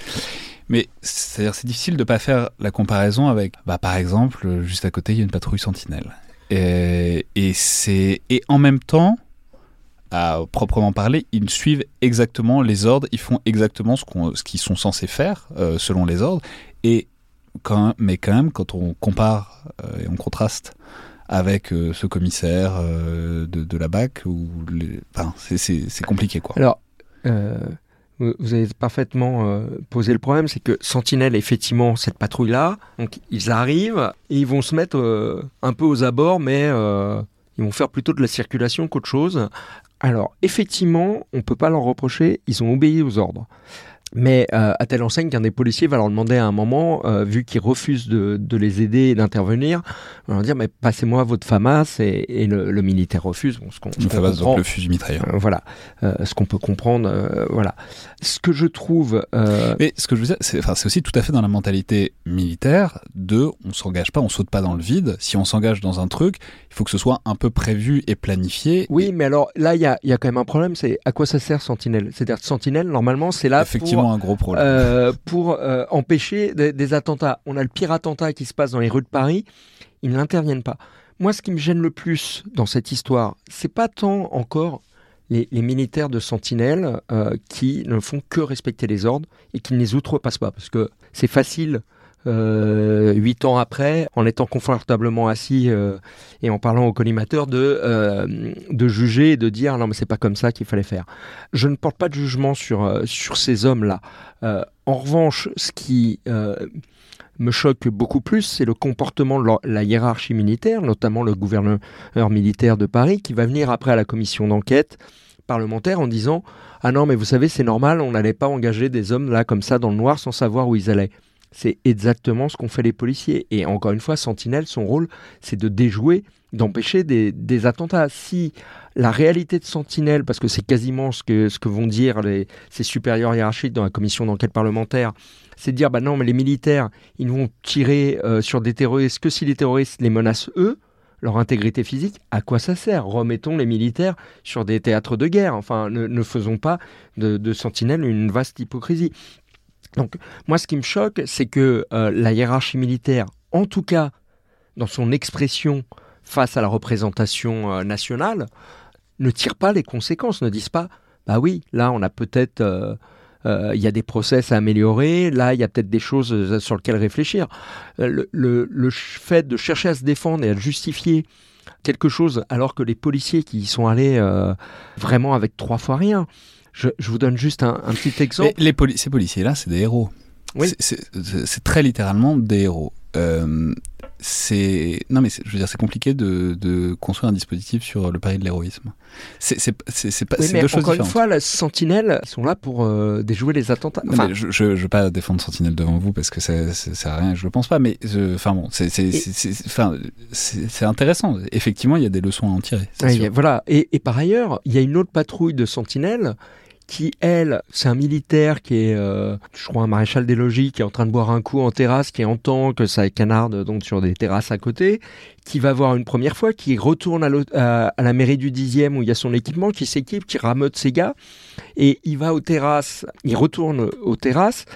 Speaker 1: Mais c'est difficile de pas faire la comparaison avec, bah, par exemple, juste à côté, il y a une patrouille sentinelle. Et c'est et en même temps, proprement parler, ils suivent exactement les ordres, ils font exactement ce qu'ils sont censés faire euh, selon les ordres. Et quand, mais quand même, quand on compare euh, et on contraste avec euh, ce commissaire de, la BAC, enfin, c'est compliqué quoi.
Speaker 2: Alors, vous avez parfaitement posé le problème, c'est que Sentinelle, effectivement, cette patrouille-là, ils arrivent et ils vont se mettre un peu aux abords, mais ils vont faire plutôt de la circulation qu'autre chose. Alors, effectivement, on ne peut pas leur reprocher, ils ont obéi aux ordres. Mais euh, à telle enseigne qu'un des policiers va leur demander à un moment, euh, vu qu'ils refusent de, les aider et d'intervenir, va leur dire mais passez-moi votre FAMAS et, le, militaire refuse.
Speaker 1: ce qu'on, le FAMAS donc le fusil mitrailleur.
Speaker 2: Euh, voilà, ce qu'on peut comprendre. voilà. Ce que je trouve.
Speaker 1: Mais ce que je veux dire, c'est, aussi tout à fait dans la mentalité militaire de on s'engage pas, on saute pas dans le vide. Si on s'engage dans un truc, il faut que ce soit un peu prévu et planifié.
Speaker 2: Oui, mais alors là il y a, y a, quand même un problème, c'est à quoi ça sert Sentinelle? C'est-à-dire Sentinelle normalement c'est là
Speaker 1: Effectivement, un gros problème.
Speaker 2: Euh, pour euh, empêcher des, attentats. On a le pire attentat qui se passe dans les rues de Paris, ils n'interviennent pas. Moi, ce qui me gêne le plus dans cette histoire, c'est pas tant encore les, militaires de Sentinelle euh, qui ne font que respecter les ordres et qui ne les outrepassent pas, parce que c'est facile huit ans après, en étant confortablement assis euh, et en parlant au collimateur, de, euh, de juger et de dire non mais c'est pas comme ça qu'il fallait faire. Je ne porte pas de jugement sur, sur ces hommes-là. en revanche, ce qui me choque beaucoup plus, c'est le comportement de la hiérarchie militaire, notamment le gouverneur militaire de Paris, qui va venir après à la commission d'enquête parlementaire en disant Ah non, mais vous savez, c'est normal, on n'allait pas engager des hommes là comme ça dans le noir sans savoir où ils allaient. C'est exactement ce qu'ont fait les policiers. Et encore une fois, Sentinelle, son rôle, c'est de déjouer, d'empêcher des, attentats. Si la réalité de Sentinelle, parce que c'est quasiment ce que, vont dire les, ses supérieurs hiérarchiques dans la commission d'enquête parlementaire, c'est de dire, bah non, mais les militaires, ils vont tirer euh, sur des terroristes que si les terroristes les menacent eux, leur intégrité physique, à quoi ça sert? Remettons les militaires sur des théâtres de guerre. Enfin, ne, faisons pas de, de Sentinelle une vaste hypocrisie. Donc moi ce qui me choque, c'est que euh, la hiérarchie militaire, en tout cas dans son expression face à la représentation euh, nationale, ne tire pas les conséquences, ne disent pas, bah oui, là on a peut-être... Euh, il y a des process à améliorer, là il y a peut-être des choses sur lesquelles réfléchir. Le, fait de chercher à se défendre et à justifier quelque chose alors que les policiers qui y sont allés vraiment avec trois fois rien, je, vous donne juste un, petit exemple.
Speaker 1: les ces policiers-là, c'est des héros. Oui. C'est très littéralement des héros. Euh, c'est non mais je veux dire c'est compliqué de, de, construire un dispositif sur le pari de l'héroïsme. C'est pas
Speaker 2: oui, deux choses encore une fois, la Sentinelle sont là pour euh, déjouer les attentats.
Speaker 1: Enfin, je, je, veux pas défendre Sentinelle devant vous parce que ça sert à rien. Je le pense pas, mais enfin bon, c'est c'est intéressant. Effectivement, il y a des leçons à en tirer.
Speaker 2: voilà. Et, et, par ailleurs, il y a une autre patrouille de Sentinelles qui, elle, c'est un militaire qui est, euh, je crois, un maréchal des logis, qui est en train de boire un coup en terrasse, qui entend que ça canarde donc sur des terrasses à côté, qui va voir une première fois, qui retourne à, la mairie du 10e où il y a son équipement, qui s'équipe, qui rameute ses gars, et il va aux terrasses, il retourne aux terrasses,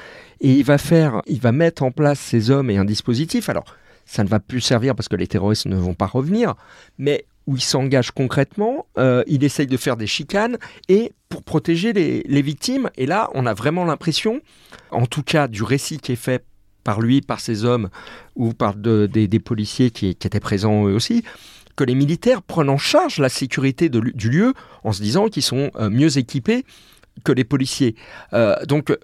Speaker 2: et il va faire, il va mettre en place ses hommes et un dispositif. Alors, ça ne va plus servir parce que les terroristes ne vont pas revenir, mais où il s'engage concrètement, euh, il essaye de faire des chicanes et pour protéger les, victimes. Et là, on a vraiment l'impression, en tout cas du récit qui est fait par lui, par ses hommes ou par des, policiers qui, étaient présents eux aussi, que les militaires prennent en charge la sécurité du lieu en se disant qu'ils sont euh, mieux équipés que les policiers. Euh, donc,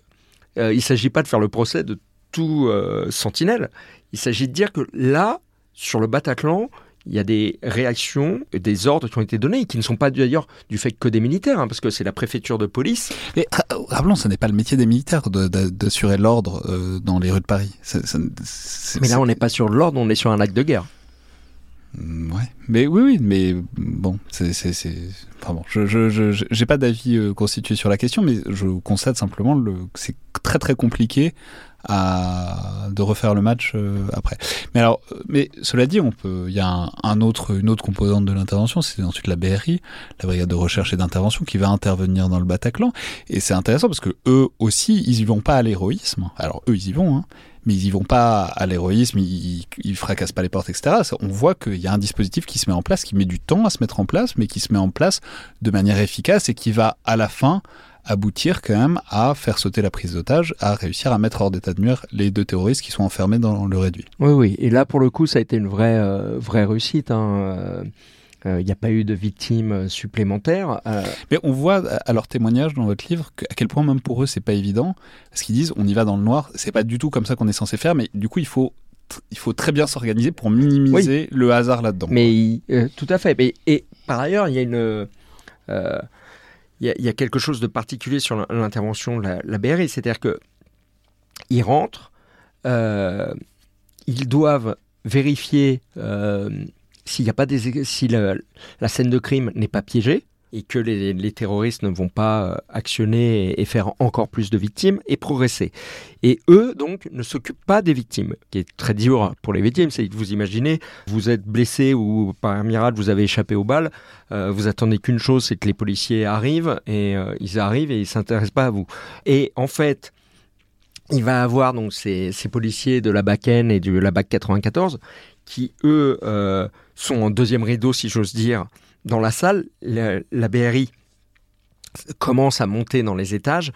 Speaker 2: il ne s'agit pas de faire le procès de tout sentinelle. Il s'agit de dire que là, sur le Bataclan, il y a des réactions, des ordres qui ont été donnés, qui ne sont pas d'ailleurs du fait que des militaires, hein, parce que c'est la préfecture de police.
Speaker 1: Mais rappelons, ce n'est pas le métier des militaires d'assurer l'ordre euh, dans les rues de Paris.
Speaker 2: mais là, on n'est pas sur l'ordre, on est sur un acte de guerre.
Speaker 1: Mm, ouais, mais oui, oui, mais bon, c'est, enfin bon, je, je, j'ai pas d'avis euh, constitué sur la question, mais je constate simplement le, que c'est très très compliqué à, de refaire le match euh, après. Mais alors, mais cela dit, on peut, il y a un, autre, une autre composante de l'intervention, c'est ensuite la BRI, la brigade de recherche et d'intervention, qui va intervenir dans le Bataclan. Et c'est intéressant parce que eux aussi, ils y vont pas à l'héroïsme. Alors eux, ils y vont, hein, mais ils y vont pas à l'héroïsme, ils, ils fracassent pas les portes, etc. On voit qu'il y a un dispositif qui se met en place, qui met du temps à se mettre en place, mais qui se met en place de manière efficace et qui va à la fin aboutir quand même à faire sauter la prise d'otage, à réussir à mettre hors d'état de nuire les deux terroristes qui sont enfermés dans le réduit.
Speaker 2: Oui, oui. Et là, pour le coup, ça a été une vraie, euh, vraie réussite. Hein. Euh, euh, il n'y a pas eu de victimes supplémentaires.
Speaker 1: Mais on voit à leur témoignage dans votre livre à quel point même pour eux c'est pas évident, parce qu'ils disent on y va dans le noir, c'est pas du tout comme ça qu'on est censé faire, mais du coup il faut il faut très bien s'organiser pour minimiser le hasard là-dedans.
Speaker 2: Mais tout à fait. et par ailleurs il y a une il y, a quelque chose de particulier sur l'intervention de la, BRI, c'est-à-dire que ils rentrent, ils doivent vérifier s'il y a pas des, si la, scène de crime n'est pas piégée et que les, terroristes ne vont pas euh, actionner et, faire encore plus de victimes et progresser. Et eux, donc, ne s'occupent pas des victimes, qui est très dur pour les victimes. C'est vous imaginez, vous êtes blessé ou par miracle vous avez échappé aux balles, euh, vous attendez qu'une chose, c'est que les policiers arrivent et euh, ils arrivent et ils s'intéressent pas à vous. Et en fait, il va avoir donc ces, policiers de la BAC N et de la BAC 94 qui, eux, sont en deuxième rideau, si j'ose dire, dans la salle. La, BRI commence à monter dans les étages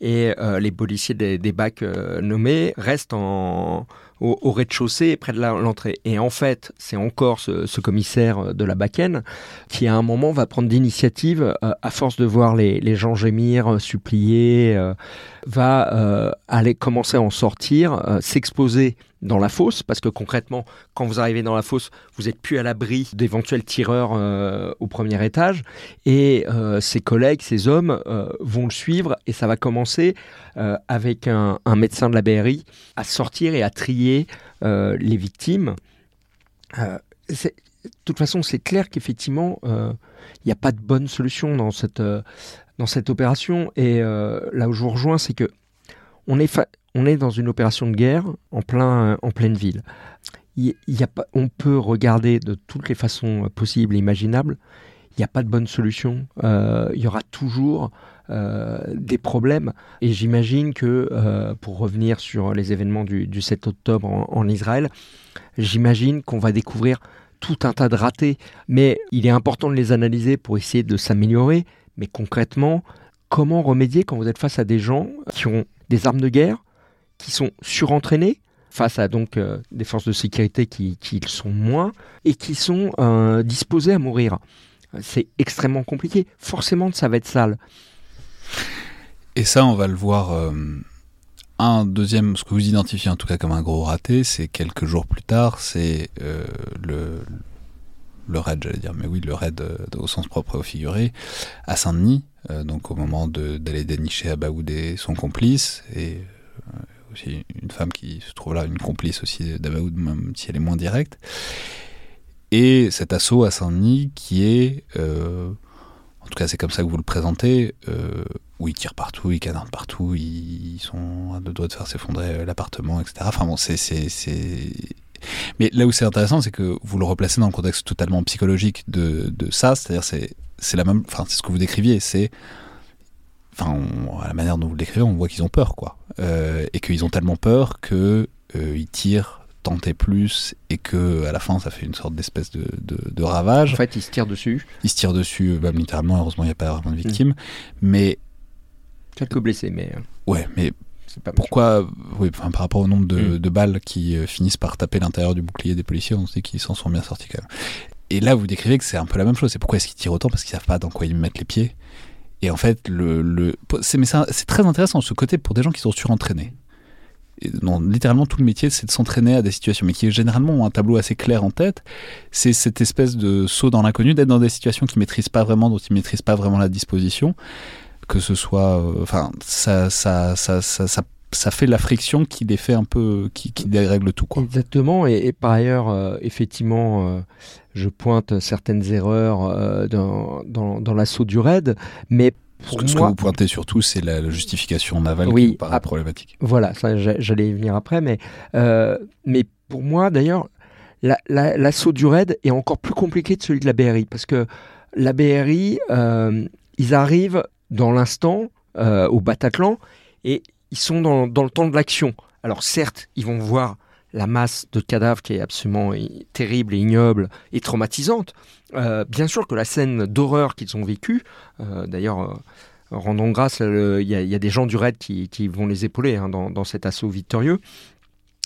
Speaker 2: et euh, les policiers des, bacs euh, nommés restent en, au, rez-de-chaussée près de l'entrée. Et en fait, c'est encore ce, commissaire de la Bakken qui, à un moment, va prendre d'initiative, euh, à force de voir les, gens gémir, supplier, va aller commencer à en sortir, s'exposer dans la fosse, parce que concrètement, quand vous arrivez dans la fosse, vous n'êtes plus à l'abri d'éventuels tireurs euh, au premier étage, et euh, ses collègues, ses hommes euh, vont le suivre, et ça va commencer avec un, médecin de la BRI à sortir et à trier les victimes. de toute façon, c'est clair qu'effectivement, il n'y a pas de bonne solution dans cette, dans cette opération, et là où je vous rejoins, c'est que on est, on est dans une opération de guerre en, plein, en pleine ville. Il, y a pas, on peut regarder de toutes les façons possibles et imaginables. Il n'y a pas de bonne solution. Euh, il y aura toujours euh, des problèmes. Et j'imagine que, euh, pour revenir sur les événements du, 7 octobre en, Israël, j'imagine qu'on va découvrir tout un tas de ratés. Mais il est important de les analyser pour essayer de s'améliorer. Mais concrètement, comment remédier quand vous êtes face à des gens qui ont des armes de guerre, qui sont surentraînés face à donc euh, des forces de sécurité qui, qui sont moins et qui sont euh, disposés à mourir? C'est extrêmement compliqué. Forcément, ça va être sale.
Speaker 1: Et ça, on va le voir. Euh, un deuxième, ce que vous identifiez en tout cas comme un gros raté, c'est quelques jours plus tard, c'est le, le raid, j'allais dire, mais oui, le raid au sens propre et au figuré, à Saint-Denis, donc au moment d'aller dénicher Abaoud et son complice, et aussi une femme qui se trouve là, une complice aussi d'Abaoud, même si elle est moins directe. Et cet assaut à Saint-Denis qui est, euh, en tout cas c'est comme ça que vous le présentez, euh, où ils tirent partout, ils canardent partout, ils, sont à deux doigts de faire s'effondrer l'appartement, etc. Enfin bon, c'est... Mais là où c'est intéressant, c'est que vous le replacez dans le contexte totalement psychologique de, de ça, c'est-à-dire c'est, c'est la même, enfin c'est ce que vous décriviez, c'est enfin, à la manière dont vous le décrivez, on voit qu'ils ont peur, quoi. Euh, et qu'ils ont tellement peur que euh, ils tirent tenter plus et que à la fin ça fait une sorte d'espèce de, de, ravage.
Speaker 2: En fait, ils se tirent dessus.
Speaker 1: Ils se tirent dessus, bah, littéralement. Heureusement, il n'y a pas vraiment de victimes, mm. mais
Speaker 2: quelques blessés, mais. Euh,
Speaker 1: ouais, mais pas pourquoi, oui, par rapport au nombre de, mm. de balles qui finissent par taper l'intérieur du bouclier des policiers, on se dit qu'ils s'en sont bien sortis quand même. Et là, vous décrivez que c'est un peu la même chose. C'est pourquoi est-ce qu'ils tirent autant? Parce qu'ils savent pas dans quoi ils mettent les pieds. Et en fait, le, le c'est très intéressant ce côté pour des gens qui sont surentraînés. Et littéralement, tout le métier, c'est de s'entraîner à des situations, mais qui généralement ont un tableau assez clair en tête. C'est cette espèce de saut dans l'inconnu, d'être dans des situations qu'ils maîtrisent pas vraiment, dont ils maîtrisent pas vraiment la disposition. Que ce soit, euh, enfin, ça, ça, ça, ça, ça fait la friction qui les fait un peu, qui, qui dérègle tout. Quoi.
Speaker 2: Exactement, et, par ailleurs, euh, effectivement, euh, je pointe certaines erreurs euh, dans, dans, l'assaut du raid, mais
Speaker 1: pour ce, que vous pointez surtout, c'est la, justification navale oui, qui paraît problématique.
Speaker 2: Voilà, ça, j'allais y venir après, mais, mais pour moi, d'ailleurs, l'assaut du raid est encore plus compliqué que celui de la BRI, parce que la BRI, ils arrivent dans l'instant au Bataclan, et ils sont dans, le temps de l'action. Alors certes, ils vont voir la masse de cadavres qui est absolument terrible et ignoble et traumatisante. Euh, bien sûr que la scène d'horreur qu'ils ont vécue, euh, d'ailleurs, euh, rendons grâce, il y, a des gens du raid qui, vont les épauler hein, dans, cet assaut victorieux.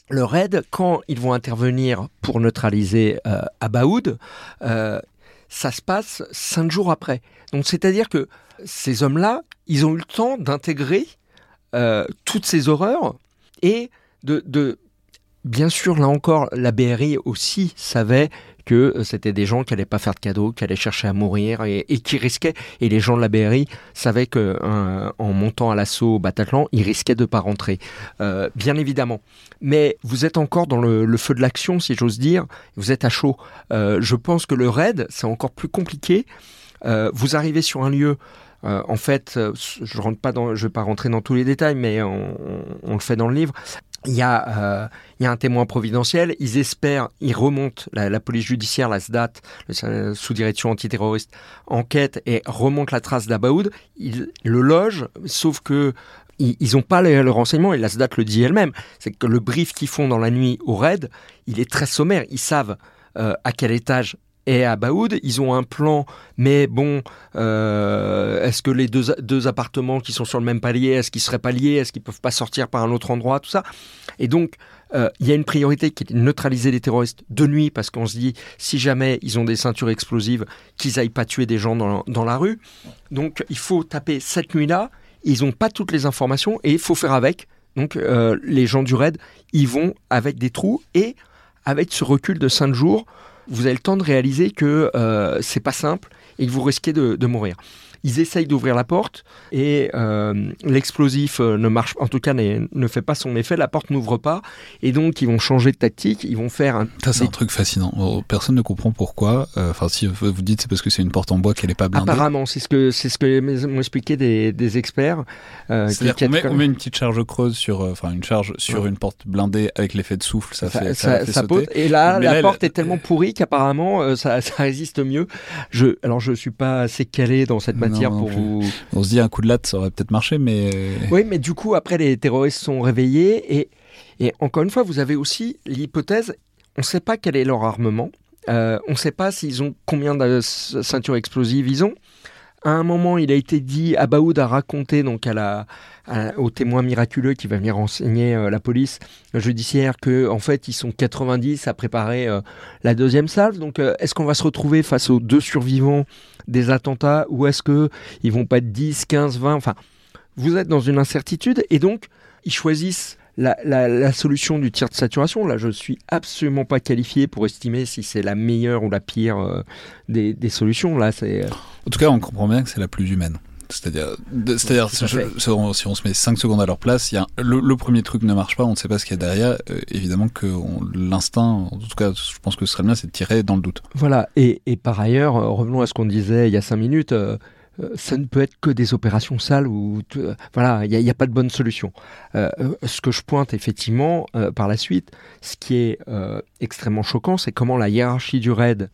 Speaker 2: Le raid, quand ils vont intervenir pour neutraliser Abaoud, ça se passe cinq jours après. Donc c'est-à-dire que ces hommes-là, ils ont eu le temps d'intégrer euh, toutes ces horreurs et de, bien sûr, là encore, la BRI aussi savait que euh, c'était des gens qui n'allaient pas faire de cadeaux, qui allaient chercher à mourir et, qui risquaient. Et les gens de la BRI savaient que en montant à l'assaut au Bataclan, ils risquaient de pas rentrer, euh, bien évidemment. Mais vous êtes encore dans le, feu de l'action, si j'ose dire. Vous êtes à chaud. Euh, je pense que le raid, c'est encore plus compliqué. vous arrivez sur un lieu en fait, je rentre pas dans, vais pas rentrer dans tous les détails, mais on, le fait dans le livre. Il y, a, euh, il y a un témoin providentiel, ils espèrent, ils remontent, la, police judiciaire, la SDAT, le sous-direction antiterroriste, enquête et remonte la trace d'Abaoud, ils le logent, sauf que ils n'ont pas le, renseignement, et la SDAT le dit elle-même, c'est que le brief qu'ils font dans la nuit au raid, il est très sommaire, ils savent euh, à quel étage et à Baoud. Ils ont un plan, mais bon, euh, est-ce que les deux, deux, appartements qui sont sur le même palier, est-ce qu'ils seraient pas liés Est-ce qu'ils peuvent pas sortir par un autre endroit? Tout ça. Et donc, euh, il y a une priorité qui est de neutraliser les terroristes de nuit, parce qu'on se dit, si jamais ils ont des ceintures explosives, qu'ils aillent pas tuer des gens dans, dans la rue. Donc, il faut taper cette nuit-là. Ils n'ont pas toutes les informations et il faut faire avec. Donc, euh, les gens du raid, ils vont avec des trous et avec ce recul de 5 jours, vous avez le temps de réaliser que euh, c'est pas simple et que vous risquez de mourir. Ils essayent d'ouvrir la porte et euh, l'explosif euh, ne marche, en tout cas ne fait pas son effet, la porte n'ouvre pas et donc ils vont changer de tactique, ils vont faire un...
Speaker 1: Ça c'est un truc fascinant, oh, personne ne comprend pourquoi, euh, enfin si vous dites c'est parce que c'est une porte en bois qu'elle n'est pas blindée.
Speaker 2: Apparemment, c'est ce que, c'est ce que m'ont expliqué des, des experts.
Speaker 1: C'est-à-dire qu'on met, on met, une petite charge creuse sur, enfin une charge sur une porte blindée avec l'effet de souffle, ça, fait, ça, ça, fait
Speaker 2: Et là, la porte est tellement pourrie qu'apparemment ça, ça, résiste mieux. Je, alors je suis pas assez calé dans cette matière
Speaker 1: on se dit un coup de latte, ça aurait peut-être marché, mais.
Speaker 2: Oui, mais du coup, après, les terroristes sont réveillés. Et, et encore une fois, vous avez aussi l'hypothèse on ne sait pas quel est leur armement. Euh, on ne sait pas s'ils ont combien de ceintures explosives ils ont. À un moment, il a été dit, Abaoud a raconté donc à la, au témoin miraculeux qui va venir renseigner euh, la police judiciaire que en fait ils sont 90 à préparer euh, la deuxième salve. Donc est-ce qu'on va se retrouver face aux deux survivants des attentats ou est-ce que ils vont pas être 10, 15, 20 Enfin, vous êtes dans une incertitude et donc ils choisissent la, solution du tir de saturation. Là, je suis absolument pas qualifié pour estimer si c'est la meilleure ou la pire euh, des, solutions. Là, c'est. Euh,
Speaker 1: en tout cas, on comprend bien que c'est la plus humaine. C'est-à-dire, c'est-à-dire si, on, se met 5 secondes à leur place, y a le, premier truc ne marche pas, on ne sait pas ce qu'il y a derrière. Euh, évidemment que l'instinct, en tout cas, je pense que ce serait bien, c'est de tirer dans le doute.
Speaker 2: Voilà, et, par ailleurs, revenons à ce qu'on disait il y a 5 minutes, euh, ça ne peut être que des opérations sales ou euh, voilà, il n'y a, pas de bonne solution. Euh, ce que je pointe effectivement par la suite, ce qui est extrêmement choquant, c'est comment la hiérarchie du raid,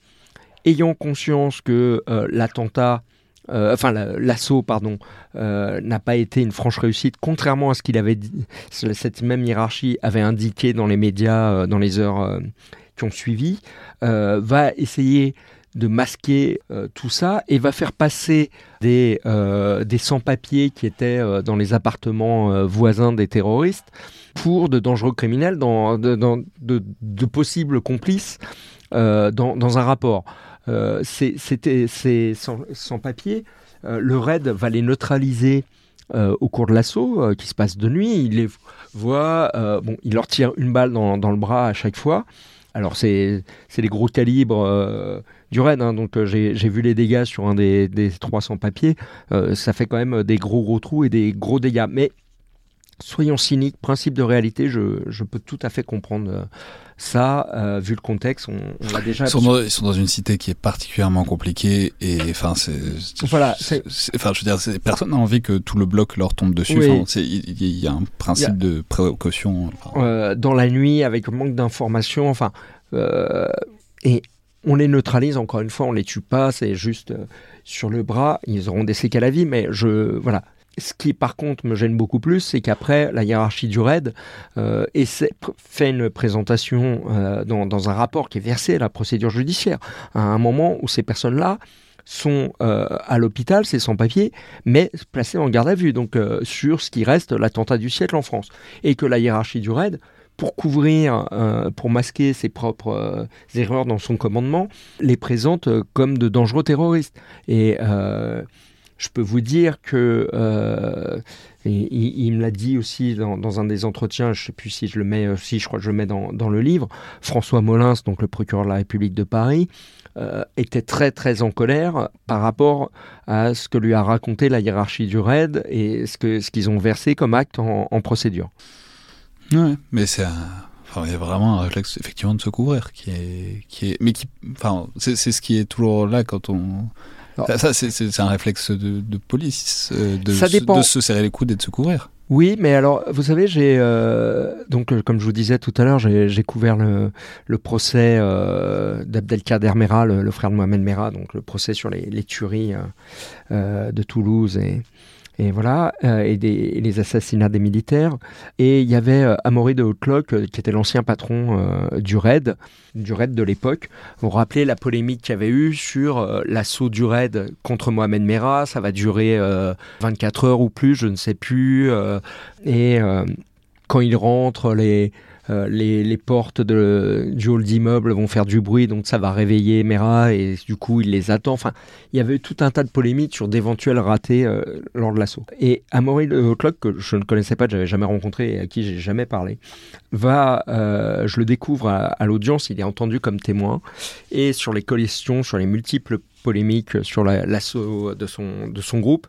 Speaker 2: ayant conscience que l'attentat enfin l'assaut pardon n'a pas été une franche réussite contrairement à ce qu'il avait dit cette même hiérarchie avait indiqué dans les médias dans les heures qui ont suivi va essayer de masquer euh, tout ça et va faire passer des, euh, des sans-papiers qui étaient euh, dans les appartements voisins des terroristes pour de dangereux criminels, dans, de, possibles complices dans, un rapport. Ces sans-papiers, le raid va les neutraliser au cours de l'assaut qui se passe de nuit. Il les voit, bon, il leur tire une balle dans, dans le bras à chaque fois. Alors c'est les gros calibres du raid. Hein, donc euh, j'ai vu les dégâts sur un des, 300 papiers. Euh, ça fait quand même des gros gros trous et des gros dégâts. Mais soyons cyniques, principe de réalité, je, peux tout à fait comprendre euh, ça, vu le contexte, on, l'a déjà.
Speaker 1: Ils sont, dans, ils sont, dans, une cité qui est particulièrement compliquée et enfin c'est. Voilà. Enfin, je veux dire, personne n'a envie que tout le bloc leur tombe dessus. il, y, a un principe de précaution.
Speaker 2: dans la nuit, avec manque d'informations, enfin. et on les neutralise encore une fois, on les tue pas, c'est juste euh, sur le bras, ils auront des séquelles à vie, mais je voilà. Ce qui par contre me gêne beaucoup plus, c'est qu'après la hiérarchie du raid euh, fait une présentation euh, dans, un rapport qui est versé à la procédure judiciaire, à un moment où ces personnes-là sont à l'hôpital, c'est sans papier, mais placées en garde à vue, donc sur ce qui reste l'attentat du siècle en France, et que la hiérarchie du raid pour couvrir, euh, pour masquer ses propres euh, erreurs dans son commandement, les présente euh, comme de dangereux terroristes. Et je peux vous dire que il, me l'a dit aussi dans, un des entretiens, je ne sais plus si je le mets aussi, je crois que je le mets dans, le livre, François Molins, donc le procureur de la République de Paris, était très très en colère par rapport à ce que lui a raconté la hiérarchie du RAID et ce qu'ils ont versé comme acte en, procédure.
Speaker 1: Ouais, mais c'est Enfin, il y a vraiment un réflexe effectivement de se couvrir qui est, qui est, mais qui, enfin, c'est ce qui est toujours là quand on, ça, c'est un réflexe de, police, euh, de, de, se serrer les coudes et de se couvrir.
Speaker 2: Oui, mais alors, vous savez, j'ai euh, donc euh, comme je vous disais tout à l'heure, j'ai couvert le, le procès d'Abdelkader Mera, le, frère de Mohamed Mera, donc le procès sur les, les tueries de Toulouse et, et voilà, euh, et, les assassinats des militaires. Et il y avait euh, Amaury de Hautlock, euh, qui était l'ancien patron du RAID, du RAID de l'époque. Vous vous rappelez la polémique qu'il y avait eu sur l'assaut du RAID contre Mohamed Merah, ça va durer 24 heures ou plus, je ne sais plus. et quand il rentre, les euh, les, portes de, du hall d'immeuble vont faire du bruit, donc ça va réveiller Mera et du coup il les attend. Enfin, il y avait tout un tas de polémiques sur d'éventuels ratés euh, lors de l'assaut. Et Amaury Le Clock, que je ne connaissais pas, que j'avais jamais rencontré et à qui j'ai jamais parlé, va, euh, je le découvre à, l'audience, il est entendu comme témoin et sur les questions, sur les multiples polémiques sur l'assaut de, son, de son groupe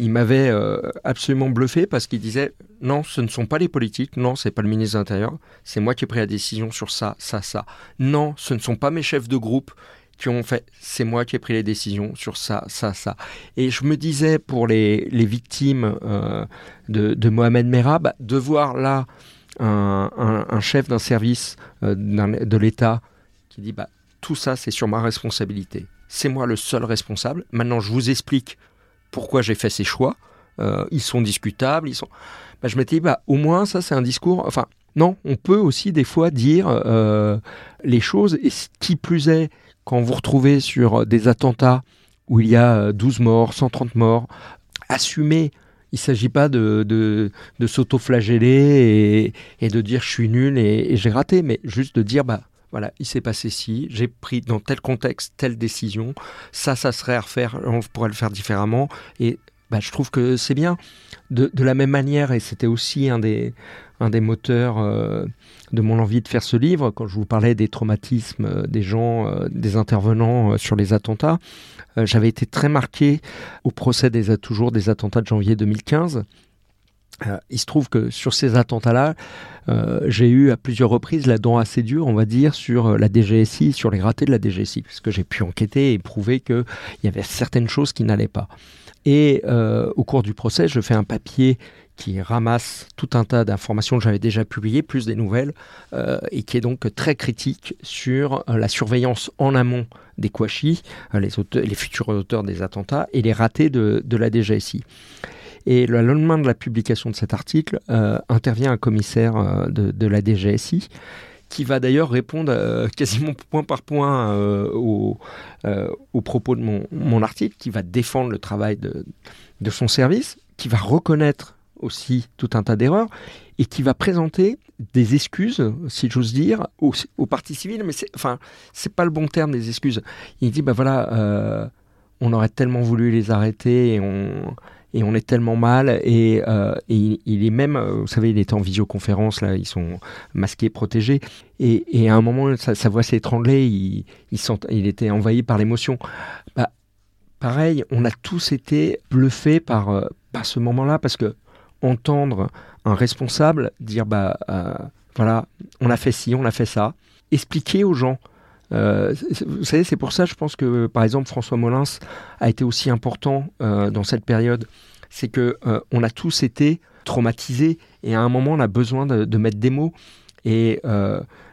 Speaker 2: il m'avait euh, absolument bluffé parce qu'il disait non, ce ne sont pas les politiques, non, c'est pas le ministre de l'Intérieur, c'est moi qui ai pris la décision sur ça, ça, ça. Non, ce ne sont pas mes chefs de groupe qui ont fait, c'est moi qui ai pris les décisions sur ça, ça, ça. Et je me disais pour les, victimes euh, de, Mohamed Merah, bah, de voir là un, chef d'un service euh, de l'État qui dit bah, tout ça c'est sur ma responsabilité. C'est moi le seul responsable. Maintenant, je vous explique pourquoi j'ai fait ces choix. Euh, ils sont discutables, ils sont. Bah, je m'étais dit, bah, au moins, ça, c'est un discours. Enfin, non, on peut aussi des fois dire euh, les choses, et qui plus est, quand vous retrouvez sur des attentats où il y a 12 morts, 130 morts, assumer. Il ne s'agit pas de, de, s'auto-flageller et, et, de dire je suis nul et, et j'ai raté, mais juste de dire bah, voilà, il s'est passé ci, j'ai pris dans tel contexte telle décision, ça, ça serait à refaire, on pourrait le faire différemment. Et bah, je trouve que c'est bien. De, la même manière, et c'était aussi un des, un des moteurs euh, de mon envie de faire ce livre, quand je vous parlais des traumatismes euh, des gens, euh, des intervenants sur les attentats, j'avais été très marqué au procès des toujours des attentats de janvier 2015 euh, il se trouve que sur ces attentats-là, euh, j'ai eu à plusieurs reprises la dent assez dure, on va dire, sur euh, la DGSI, sur les ratés de la DGSI, parce que j'ai pu enquêter et prouver qu'il y avait certaines choses qui n'allaient pas. Et au cours du procès, je fais un papier qui ramasse tout un tas d'informations que j'avais déjà publiées, plus des nouvelles, et qui est donc très critique sur la surveillance en amont des Kouachi, les, les futurs auteurs des attentats, et les ratés de, de la DGSI. Et le lendemain de la publication de cet article, euh, intervient un commissaire euh, de, la DGSI qui va d'ailleurs répondre euh, quasiment point par point aux, propos de mon, article, qui va défendre le travail de, son service, qui va reconnaître aussi tout un tas d'erreurs et qui va présenter des excuses, si j'ose dire, aux, aux parties civiles, mais c'est, enfin, c'est pas le bon terme des excuses. Il dit, ben voilà, on aurait tellement voulu les arrêter et on, et on est tellement mal et, euh, il, est même, euh, vous savez, il était en visioconférence là, ils sont masqués, protégés et, à un moment sa, voix s'est étranglée, il, il, était envahi par l'émotion. Bah, pareil, on a tous été bluffés par, euh, par ce moment-là parce que entendre un responsable dire bah voilà, on a fait ci, on a fait ça, expliquer aux gens euh, vous savez, c'est pour ça, je pense que, par exemple, François Molins a été aussi important euh, dans cette période. C'est que euh, on a tous été traumatisés et à un moment, on a besoin de, mettre des mots. Et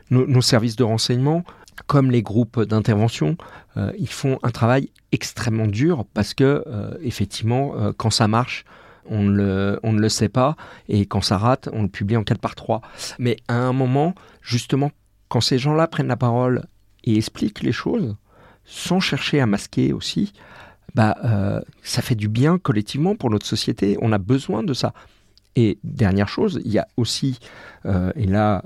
Speaker 2: nos, services de renseignement, comme les groupes d'intervention, ils font un travail extrêmement dur parce que, effectivement, quand ça marche, on ne, on ne, le, sait pas, et quand ça rate, on le publie en 4 par 3. Mais à un moment, justement, quand ces gens-là prennent la parole et explique les choses sans chercher à masquer aussi, bah, euh, ça fait du bien collectivement pour notre société. On a besoin de ça. Et dernière chose, il y a aussi, et là,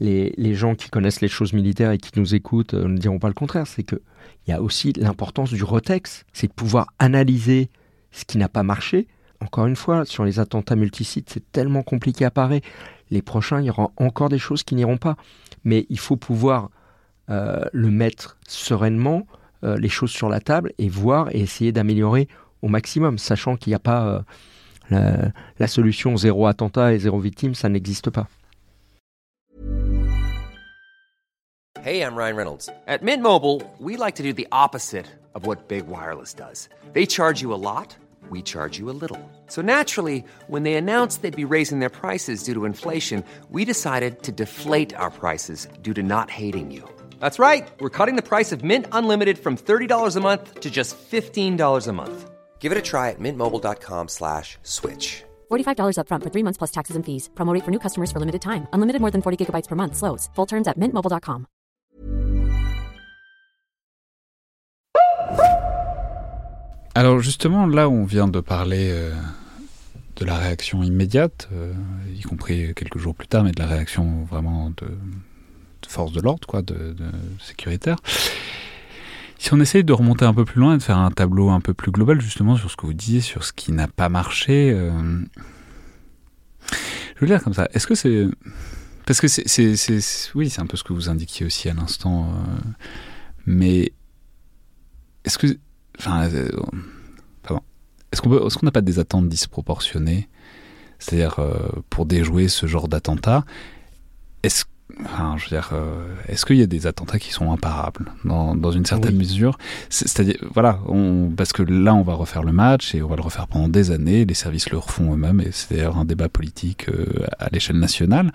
Speaker 2: les, gens qui connaissent les choses militaires et qui nous écoutent ne diront pas le contraire, c'est qu'il y a aussi l'importance du retex, c'est de pouvoir analyser ce qui n'a pas marché. Encore une fois, sur les attentats multisites, c'est tellement compliqué à parer. Les prochains, il y aura encore des choses qui n'iront pas. Mais il faut pouvoir euh, le mettre sereinement, euh, les choses sur la table, et voir et essayer d'améliorer au maximum, sachant qu'il n'y a pas euh, la, la solution zéro attentat et zéro victime, ça n'existe pas.
Speaker 3: Hey, I'm Ryan Reynolds. At Mint Mobile, we like to do the opposite of what Big Wireless does. They charge you a lot, we charge you a little. So naturally, when they announced they'd be raising their prices due to inflation, we decided to deflate our prices due to not hating you. That's right. We're cutting the price of Mint Unlimited from $30 a month to just $15 a month. Give it a try at mintmobile.com slash switch.
Speaker 4: $45 upfront for three months plus taxes and fees. Promo for new customers for limited time. Unlimited more than 40 gigabytes per month. Slows. Full terms at mintmobile.com.
Speaker 1: Alors justement, là, on vient de parler euh, de la réaction immédiate, euh, y compris quelques jours plus tard, mais de la réaction vraiment de, de force de l'ordre, quoi, de, de. Si on essaye de remonter un peu plus loin et de faire un tableau un peu plus global justement sur ce que vous disiez, sur ce qui n'a pas marché, euh, je veux dire comme ça. Est-ce que c'est parce que c'est, oui, c'est un peu ce que vous indiquiez aussi à l'instant, euh, mais est-ce que Enfin, euh, pardon. Est-ce qu'on n'a pas des attentes disproportionnées? C'est-à-dire, pour déjouer ce genre d'attentat, est-ce Enfin, je veux dire, euh, est-ce qu'il y a des attentats qui sont imparables dans, dans une certaine mesure? C'est-à-dire, voilà, on, parce que là, on va refaire le match et on va le refaire pendant des années. Les services le refont eux-mêmes et c'est d'ailleurs un débat politique à l'échelle nationale.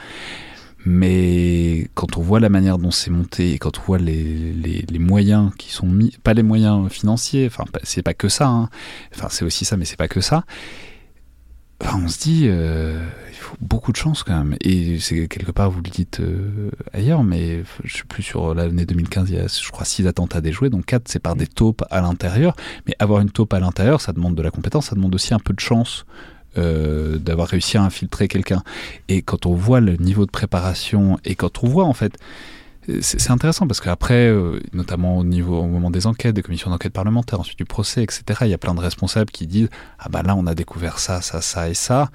Speaker 1: Mais quand on voit la manière dont c'est monté et quand on voit les, les, les, moyens qui sont mis, pas les moyens financiers, enfin c'est pas que ça, hein. enfin c'est aussi ça, mais c'est pas que ça. Enfin, on se dit, euh, il faut beaucoup de chance quand même. Et c'est quelque part, vous le dites euh, ailleurs, mais je suis plus sur l'année 2015, il y a, je crois, six attentats déjoués, donc quatre, c'est par des taupes à l'intérieur. Mais avoir une taupe à l'intérieur, ça demande de la compétence, ça demande aussi un peu de chance euh, d'avoir réussi à infiltrer quelqu'un. Et quand on voit le niveau de préparation et quand on voit en fait, c'est intéressant parce qu'après, euh, notamment au niveau au moment des enquêtes, des commissions d'enquête parlementaires, ensuite du procès, etc., il y a plein de responsables qui disent ah bah là on a découvert ça, ça, ça et ça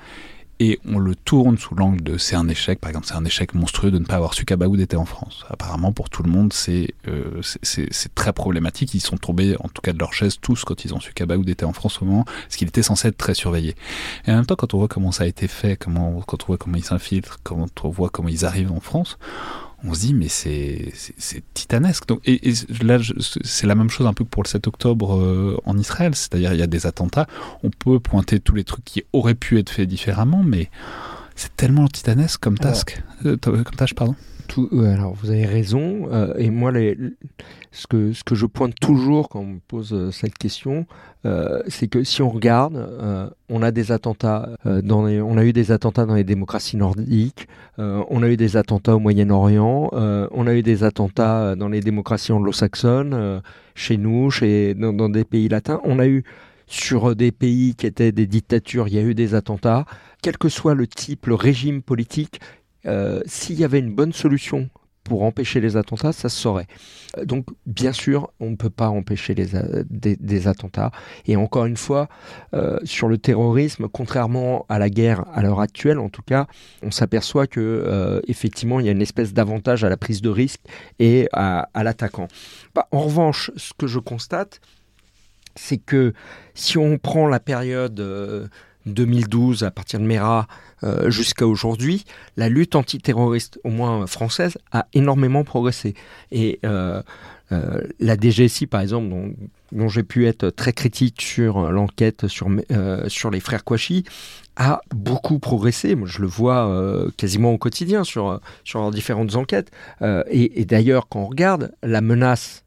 Speaker 1: et on le tourne sous l'angle de c'est un échec, par exemple, c'est un échec monstrueux de ne pas avoir su qu'Abaoud était en France. Apparemment, pour tout le monde, c'est euh, très problématique. Ils sont tombés, en tout cas de leur chaise, tous quand ils ont su qu'Abaoud était en France au moment, parce qu'il était censé être très surveillé. Et en même temps, quand on voit comment ça a été fait, quand on voit comment ils s'infiltrent, quand on voit comment ils arrivent en France, on se dit mais c'est titanesque. Donc, et, là, c'est la même chose un peu pour le 7 octobre euh, en Israël, c'est-à-dire il y a des attentats, on peut pointer tous les trucs qui auraient pu être faits différemment, mais c'est tellement titanesque comme, task, euh, comme tâche. Pardon
Speaker 2: alors vous avez raison. Euh, et moi, ce, que, je pointe toujours quand on me pose euh, cette question, euh, c'est que si on regarde, on a des attentats dans on a eu des attentats dans les démocraties nordiques, on a eu des attentats au Moyen-Orient, on a eu des attentats dans les démocraties anglo-saxonnes, chez nous, chez, dans des pays latins. On a eu sur des pays qui étaient des dictatures, il y a eu des attentats. Quel que soit le type, le régime politique, euh, s'il y avait une bonne solution pour empêcher les attentats, ça se saurait. Euh, donc, bien sûr, on ne peut pas empêcher les, des, attentats. Et encore une fois, euh, sur le terrorisme, contrairement à la guerre à l'heure actuelle, en tout cas, on s'aperçoit que effectivement, il y a une espèce d'avantage à la prise de risque et à, l'attaquant. Bah, en revanche, ce que je constate, c'est que si on prend la période 2012 à partir de Mera euh, jusqu'à aujourd'hui, la lutte antiterroriste, au moins française, a énormément progressé. Et euh, euh, la DGSI, par exemple, dont, j'ai pu être très critique sur l'enquête sur, les frères Kouachi, a beaucoup progressé. Moi, je le vois quasiment au quotidien sur, sur différentes enquêtes. et d'ailleurs, quand on regarde, la menace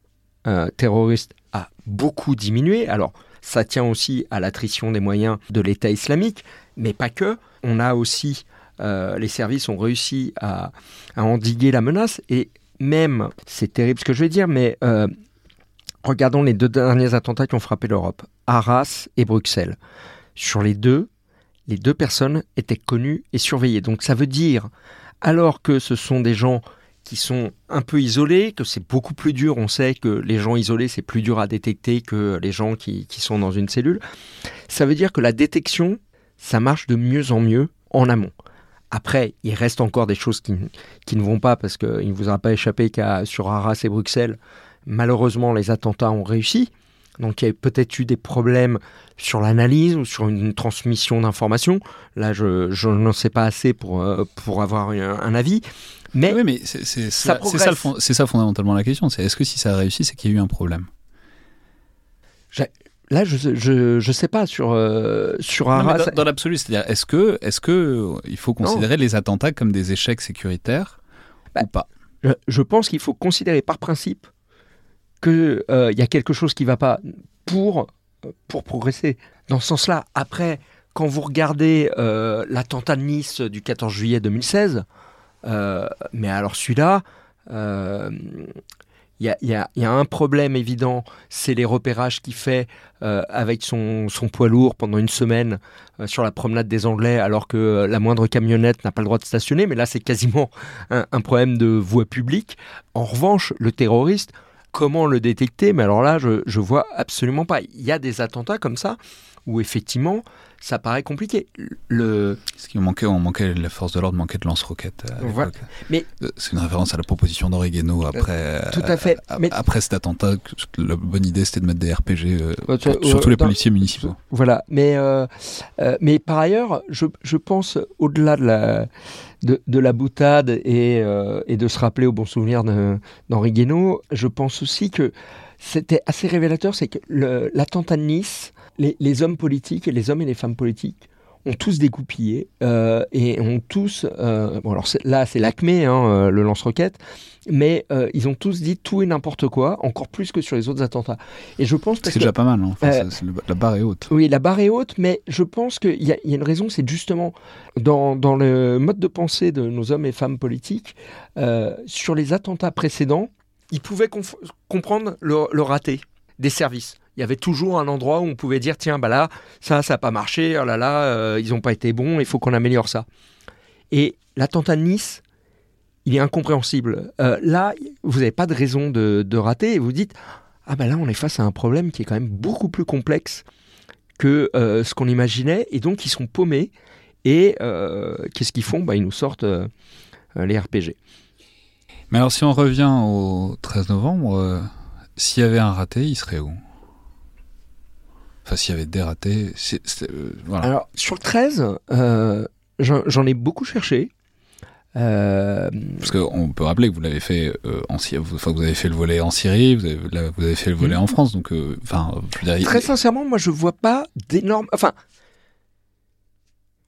Speaker 2: terroriste a beaucoup diminué. Alors, ça tient aussi à l'attrition des moyens de l'État islamique, mais pas que. On a aussi, euh, les services ont réussi à, endiguer la menace, et même, c'est terrible ce que je vais dire, mais euh, regardons les deux derniers attentats qui ont frappé l'Europe, Arras et Bruxelles. Sur les deux, les deux personnes étaient connues et surveillées. Donc ça veut dire, alors que ce sont des gens qui sont un peu isolés, que c'est beaucoup plus dur, on sait que les gens isolés, c'est plus dur à détecter que les gens qui, qui sont dans une cellule, ça veut dire que la détection, ça marche de mieux en mieux en amont. Après, il reste encore des choses qui, qui ne vont pas parce qu'il ne vous aura pas échappé qu'à sur Arras et Bruxelles, malheureusement, les attentats ont réussi. Donc il y a peut-être eu des problèmes sur l'analyse ou sur une transmission d'informations. Là, je, je n'en sais pas assez pour, euh, pour avoir un, un avis. Mais,
Speaker 1: Oui, mais c'est
Speaker 2: Ça
Speaker 1: ça, fond- fondamentalement la question. C'est est-ce que si ça a réussi, c'est qu'il y a eu un problème?
Speaker 2: Là, je je, je sais pas sur, euh, sur
Speaker 1: Non,
Speaker 2: Arras.
Speaker 1: dans, dans l'absolu, c'est-à-dire est-ce que, est-ce que euh, il faut considérer les attentats comme des échecs sécuritaires
Speaker 2: Bah,
Speaker 1: ou pas
Speaker 2: je, je pense qu'il faut considérer par principe qu'il y a quelque chose qui ne va pas pour, pour progresser. Dans ce sens-là, après, quand vous regardez euh, l'attentat de Nice du 14 juillet 2016, euh, mais alors celui-là, euh, il y, a, un problème évident, c'est les repérages qu'il fait euh, avec son, poids lourd pendant une semaine euh, sur la promenade des Anglais, alors que euh, la moindre camionnette n'a pas le droit de stationner. Mais là, c'est quasiment un, un problème de voie publique. En revanche, le terroriste, comment le détecter? Mais alors là, je, je vois absolument pas. Il y a des attentats comme ça où effectivement, ça paraît compliqué. Le,
Speaker 1: Parce qu'il manquait, on manquait, la force de l'ordre manquait de lance-roquettes.
Speaker 2: Voilà. Mais-
Speaker 1: Euh, c'est une référence à la proposition après.
Speaker 2: tout à fait.
Speaker 1: euh,
Speaker 2: Mais-
Speaker 1: Après cet attentat, la bonne idée c'était de mettre des RPG euh,
Speaker 2: tu-
Speaker 1: tous les
Speaker 2: dans-
Speaker 1: policiers municipaux.
Speaker 2: Voilà, mais, euh, euh, mais par ailleurs, je, je pense au-delà de la, de, de la boutade et, euh, et de se rappeler au bon souvenir d'Henri Guénaud, je pense aussi que c'était assez révélateur, c'est que l'attentat de Nice, les, les hommes politiques et les hommes et les femmes politiques ont tous dégoupillé euh, et ont tous, euh, bon alors là c'est l'ACME, hein, euh, le lance-roquette, mais euh, ils ont tous dit tout et n'importe quoi, encore plus que sur les autres attentats. Et je pense parce
Speaker 1: C'est
Speaker 2: que
Speaker 1: déjà pas mal. hein. Enfin, c'est- c'est le- la barre est haute.
Speaker 2: oui, la barre est haute, mais je pense qu'il y, a- il y a une raison, c'est justement dans, dans le mode de pensée de nos hommes et femmes politiques, sur les attentats précédents, ils pouvaient comprendre le, le raté des services. Il y avait toujours un endroit où on pouvait dire, tiens, bah là, ça, ça n'a pas marché, oh là là, euh, ils n'ont pas été bons, il faut qu'on améliore ça. Et l'attentat de Nice, il est incompréhensible. Euh, là, vous n'avez pas de raison de, de rater et vous dites, ah ben là, on est face à un problème qui est quand même beaucoup plus complexe que euh, ce qu'on imaginait, et donc ils sont paumés. Et qu'est-ce qu'ils font? Bah, Ils nous sortent les RPG.
Speaker 1: Mais alors si on revient au 13 novembre, s'il y avait un raté, il serait où? Enfin, s'il y avait des ratés, c'est- c'est- euh, voilà.
Speaker 2: Alors, sur le 13, euh, j'en ai beaucoup cherché. Euh,
Speaker 1: Parce qu'on peut rappeler que vous l'avez fait en Syrie, vous, enfin, vous avez fait le volet en Syrie, vous avez, là, vous avez fait le volet
Speaker 2: Mhm.
Speaker 1: en France, donc enfin, il-
Speaker 2: très sincèrement, moi, je vois pas d'énormes. Enfin,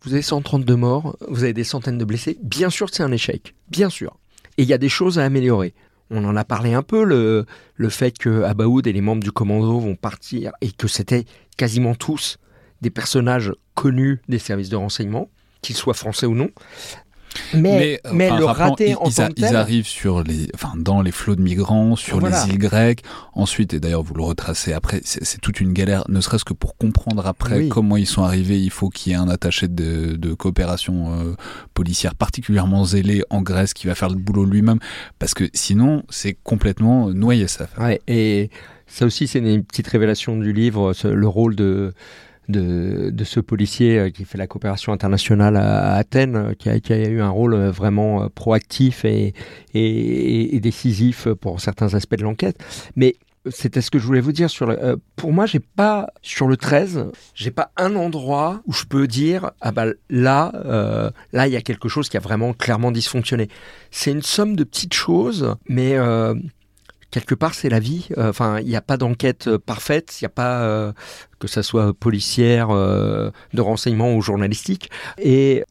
Speaker 2: vous avez 132 morts, vous avez des centaines de blessés. Bien sûr que c'est un échec. Bien sûr. Et il y a des choses à améliorer. On en a parlé un peu, le, le fait que Abaoud et les membres du commando vont partir et que c'était quasiment tous des personnages connus des services de renseignement, qu'ils soient français ou non. Mais, mais,
Speaker 1: enfin,
Speaker 2: le raté
Speaker 1: ils,
Speaker 2: en
Speaker 1: ils
Speaker 2: tant
Speaker 1: a-
Speaker 2: que
Speaker 1: ils
Speaker 2: tel,
Speaker 1: arrivent sur les, enfin, dans les flots de migrants, sur
Speaker 2: Voilà.
Speaker 1: les îles grecques. Ensuite, et d'ailleurs, vous le retracez après, c'est c'est toute une galère, ne serait-ce que pour comprendre après
Speaker 2: Oui.
Speaker 1: comment ils sont arrivés. Il faut qu'il y ait un attaché de, de coopération euh, policière particulièrement zélé en Grèce qui va faire le boulot lui-même, parce que sinon, c'est complètement noyé ça.
Speaker 2: Ouais, et ça aussi, c'est une petite révélation du livre, le rôle de, de, ce policier euh, qui fait la coopération internationale à, Athènes, euh, qui a, eu un rôle euh, vraiment proactif et, et, décisif pour certains aspects de l'enquête. Mais c'était ce que je voulais vous dire sur pour moi j'ai pas sur le 13 j'ai pas un endroit où je peux dire ah bah là là il y a quelque chose qui a vraiment clairement dysfonctionné c'est une somme de petites choses mais quelque part c'est la vie. Euh, Enfin, il n'y a pas d'enquête euh, parfaite, il n'y a pas euh, que ça soit policière, de renseignement ou journalistique. Et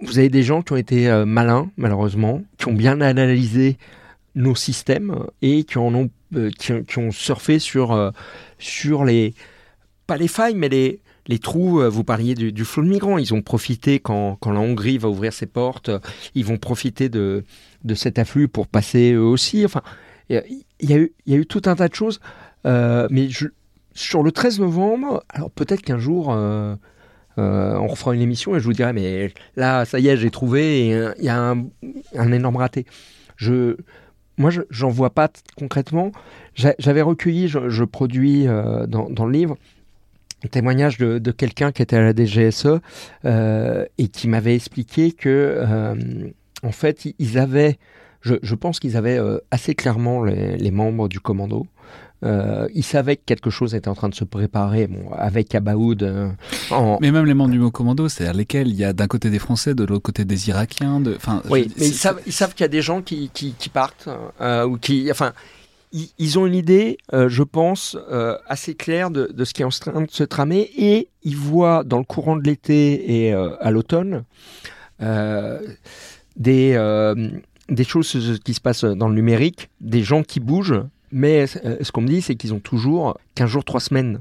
Speaker 2: vous avez des gens qui ont été malins, malheureusement, qui ont bien analysé nos systèmes et qui ont, qui, ont- surfé sur sur les pas les failles, mais les les trous, vous parliez du, flot de migrants, ils ont profité quand, quand la Hongrie va ouvrir ses portes, ils vont profiter de, de cet afflux pour passer eux aussi. Enfin, il y a- eu, tout un tas de choses. Euh, mais je- sur le 13 novembre, alors peut-être qu'un jour, euh, on refera une émission et je vous dirai, mais là, ça y est, j'ai trouvé et il y a un, énorme raté. Je, moi, j'en vois pas concrètement. J'avais recueilli, je, produis dans, dans, le livre, un témoignage de, de quelqu'un qui était à la DGSE et qui m'avait expliqué que, en fait, ils avaient je, pense qu'ils avaient euh, assez clairement les, membres du commando. Euh, ils savaient que quelque chose était en train de se préparer bon, avec Abaoud. Euh,
Speaker 1: mais même les membres du commando, c'est-à-dire lesquels? Il y a d'un côté des Français, de l'autre côté des Irakiens. De...
Speaker 2: Enfin, oui, mais ils savent, ils savent qu'il y a des gens qui, qui, partent ou qui, enfin, ils, ont une idée, je pense, assez claire de, de, ce qui est en train de se tramer et ils voient dans le courant de l'été et à l'automne des, des choses qui se passent dans le numérique, des gens qui bougent, mais euh, ce qu'on me dit, c'est qu'ils ont toujours 15 jours, 3 semaines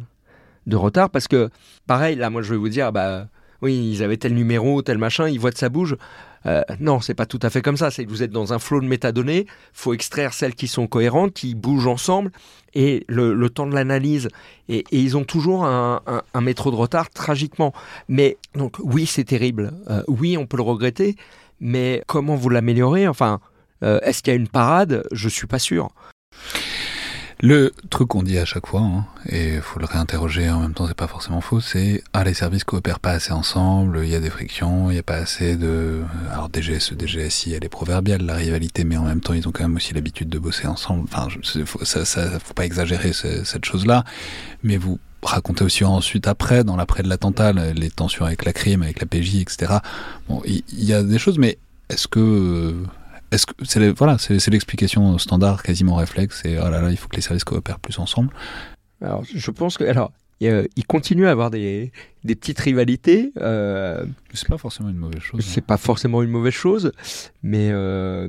Speaker 2: de retard, parce que, pareil, là, moi, je vais vous dire, bah, oui, ils avaient tel numéro, tel machin, ils voient que ça bouge. Euh, non, c'est pas tout à fait comme ça. C'est que vous êtes dans un flot de métadonnées. faut extraire celles qui sont cohérentes, qui bougent ensemble, et le, temps de l'analyse. Et, ils ont toujours un, métro de retard, tragiquement. Mais donc, oui, c'est terrible. Euh, oui, on peut le regretter. Mais comment vous l'améliorez? Enfin, euh, est-ce qu'il y a une parade? Je suis pas sûr.
Speaker 1: Le truc qu'on dit à chaque fois, hein, et il faut le réinterroger en même temps, c'est pas forcément faux, c'est ah les services coopèrent pas assez ensemble, il y a des frictions, il n'y a pas assez de alors DGSE, DGSI, elle est proverbiale la rivalité, mais en même temps ils ont quand même aussi l'habitude de bosser ensemble. Enfin, faut, ça, ça, faut pas exagérer cette chose-là, mais vous racontez aussi ensuite après, dans l'après de l'attentat, les tensions avec la crime, avec la PJ, etc. Bon, il y, a des choses, mais est-ce que est-ce que c'est voilà, c'est l'explication standard, quasiment réflexe, et oh là là, il faut que les services coopèrent plus ensemble.
Speaker 2: Alors, je pense que alors il continue à avoir des, des petites rivalités. Euh,
Speaker 1: c'est pas forcément une mauvaise chose.
Speaker 2: C'est hein. pas forcément une mauvaise chose, mais euh,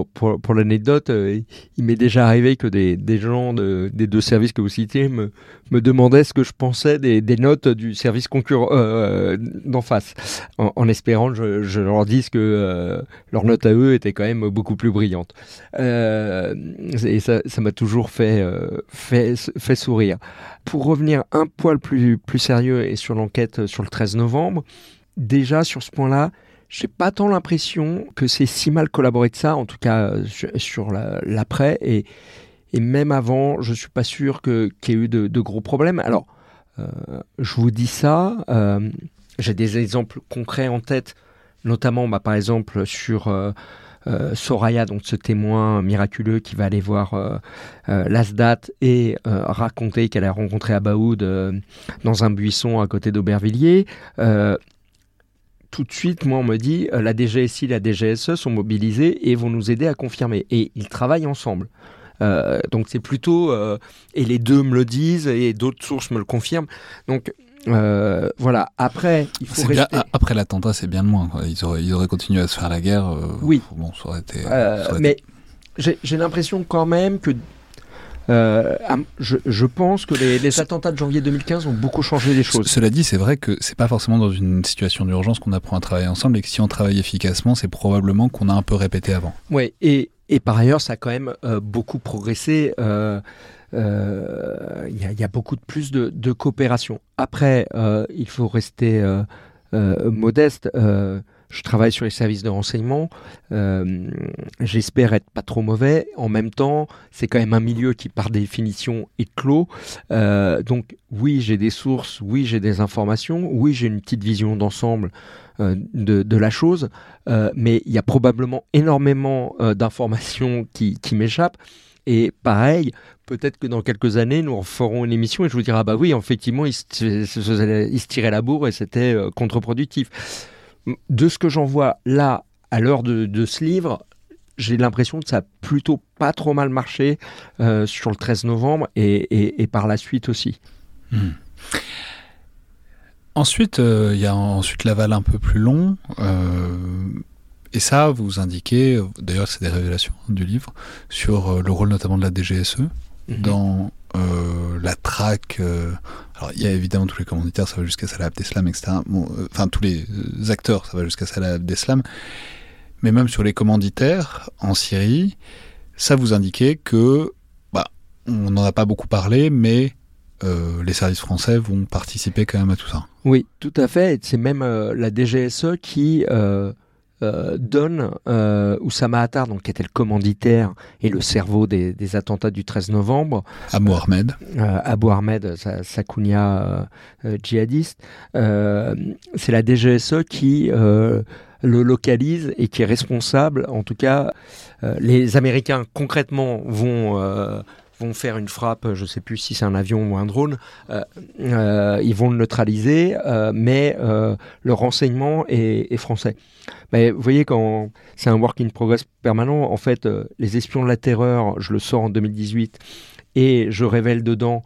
Speaker 2: pour, l'anecdote, euh, il m'est déjà arrivé que des, gens de, des deux services que vous citez me, demandaient ce que je pensais des, notes du service concurrent euh, d'en face, en, espérant que je, leur dise que euh, leurs notes à eux étaient quand même beaucoup plus brillantes. et ça, ça m'a toujours fait, fait, fait sourire. Pour revenir un poil plus, plus sérieux et sur l'enquête sur le 13 novembre, déjà sur ce point-là, j'ai pas tant l'impression que c'est si mal collaboré de ça, en tout cas euh, sur, l'après. Et, et, même avant, je suis pas sûr qu'il y ait eu de, gros problèmes. Alors, euh, je vous dis ça, euh, j'ai des exemples concrets en tête, notamment bah, par exemple sur Soraya, donc ce témoin miraculeux qui va aller voir l'Asdat et raconter qu'elle a rencontré Abaoud dans un buisson à côté d'Aubervilliers tout de suite, moi, on me dit, euh, la DGSI, la DGSE sont mobilisés et vont nous aider à confirmer. Et ils travaillent ensemble. Euh, donc c'est plutôt euh, et les deux me le disent et d'autres sources me le confirment. Donc voilà. Après, il faut rester...
Speaker 1: après l'attentat, c'est bien de moins. Ils auraient, ils auraient continué à se faire la guerre.
Speaker 2: oui.
Speaker 1: Bon, ça aurait été.
Speaker 2: mais j'ai l'impression quand même que euh, je, pense que les, attentats de janvier 2015 ont beaucoup changé les choses.
Speaker 1: Cela dit, c'est vrai que c'est pas forcément dans une situation d'urgence qu'on apprend à travailler ensemble et que si on travaille efficacement, c'est probablement qu'on a un peu répété avant.
Speaker 2: Oui, et, et, par ailleurs, ça a quand même euh, beaucoup progressé. Euh, il y, a beaucoup de plus de, de coopération. Après, il faut rester modeste je travaille sur les services de renseignement. Euh, j'espère être pas trop mauvais. En même temps, c'est quand même un milieu qui, par définition, est clos. Euh, donc, oui, j'ai des sources, oui, j'ai des informations, oui, j'ai une petite vision d'ensemble euh, de, la chose, mais il y a probablement énormément d'informations qui, m'échappent. Et pareil, peut-être que dans quelques années, nous ferons une émission et je vous dirai, ah bah oui, effectivement, il se, tirait la bourre et c'était contre-productif de ce que j'en vois là, à l'heure de, ce livre, j'ai l'impression que ça a plutôt pas trop mal marché euh, sur le 13 novembre et, par la suite aussi. Hmm.
Speaker 1: Ensuite, euh, il y a ensuite l'aval un peu plus long. Euh, et ça, vous indiquez, d'ailleurs c'est des révélations du livre, sur le rôle notamment de la DGSE mhm. dans la traque alors, il y a évidemment tous les commanditaires, ça va jusqu'à Salah Abdeslam, etc. Euh, enfin, tous les euh, acteurs, ça va jusqu'à Salah Abdeslam. Mais même sur les commanditaires en Syrie, ça vous indiquait que, bah, on n'en a pas beaucoup parlé, mais euh, les services français vont participer quand même à tout ça.
Speaker 2: Oui, tout à fait. C'est même la DGSE qui euh, donne euh, Oussama Attar, donc, qui était le commanditaire et le cerveau des, des attentats du 13 novembre,
Speaker 1: Abou Ahmed.
Speaker 2: euh, Abu Ahmed, sa- Sakounia euh, euh, djihadiste, c'est la DGSE qui le localise et qui est responsable. En tout cas, euh, les Américains concrètement vont euh, vont faire une frappe. Je ne sais plus si c'est un avion ou un drone. euh, euh, ils vont le neutraliser, euh, mais le renseignement est, français. Mais vous voyez, quand c'est un work in progress permanent, en fait, les espions de la terreur, je le sors en 2018 et je révèle dedans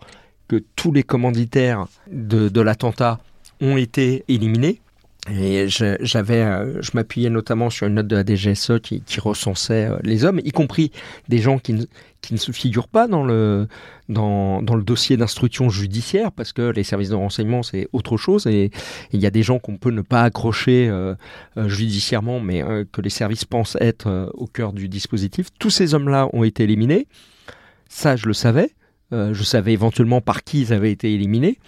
Speaker 2: que tous les commanditaires de l'attentat ont été éliminés. Et j'avais, euh, je m'appuyais notamment sur une note de la DGSE qui, recensait euh, les hommes, y compris des gens qui ne, qui ne se figurent pas dans le, dans, le dossier d'instruction judiciaire, parce que les services de renseignement, c'est autre chose. Et il y a des gens qu'on peut ne pas accrocher euh, judiciairement, mais que les services pensent être au cœur du dispositif. Tous ces hommes-là ont été éliminés. Ça, je le savais. Je savais éventuellement par qui ils avaient été éliminés.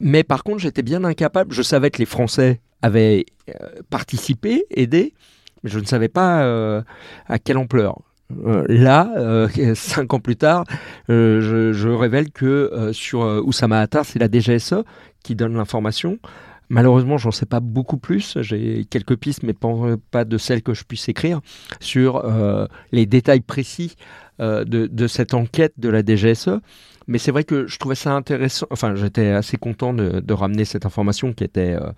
Speaker 2: Mais par contre, j'étais bien incapable. Je savais que les Français avaient euh, participé, aidé, mais je ne savais pas euh, à quelle ampleur. Euh, là, cinq ans plus tard, je, révèle que sur Oussama Attar, c'est la DGSE qui donne l'information. Malheureusement, j'en sais pas beaucoup plus. J'ai quelques pistes, mais pas, de celles que je puisse écrire sur les détails précis de cette enquête de la DGSE. Mais c'est vrai que je trouvais ça intéressant. Enfin, j'étais assez content de, ramener cette information qui était euh,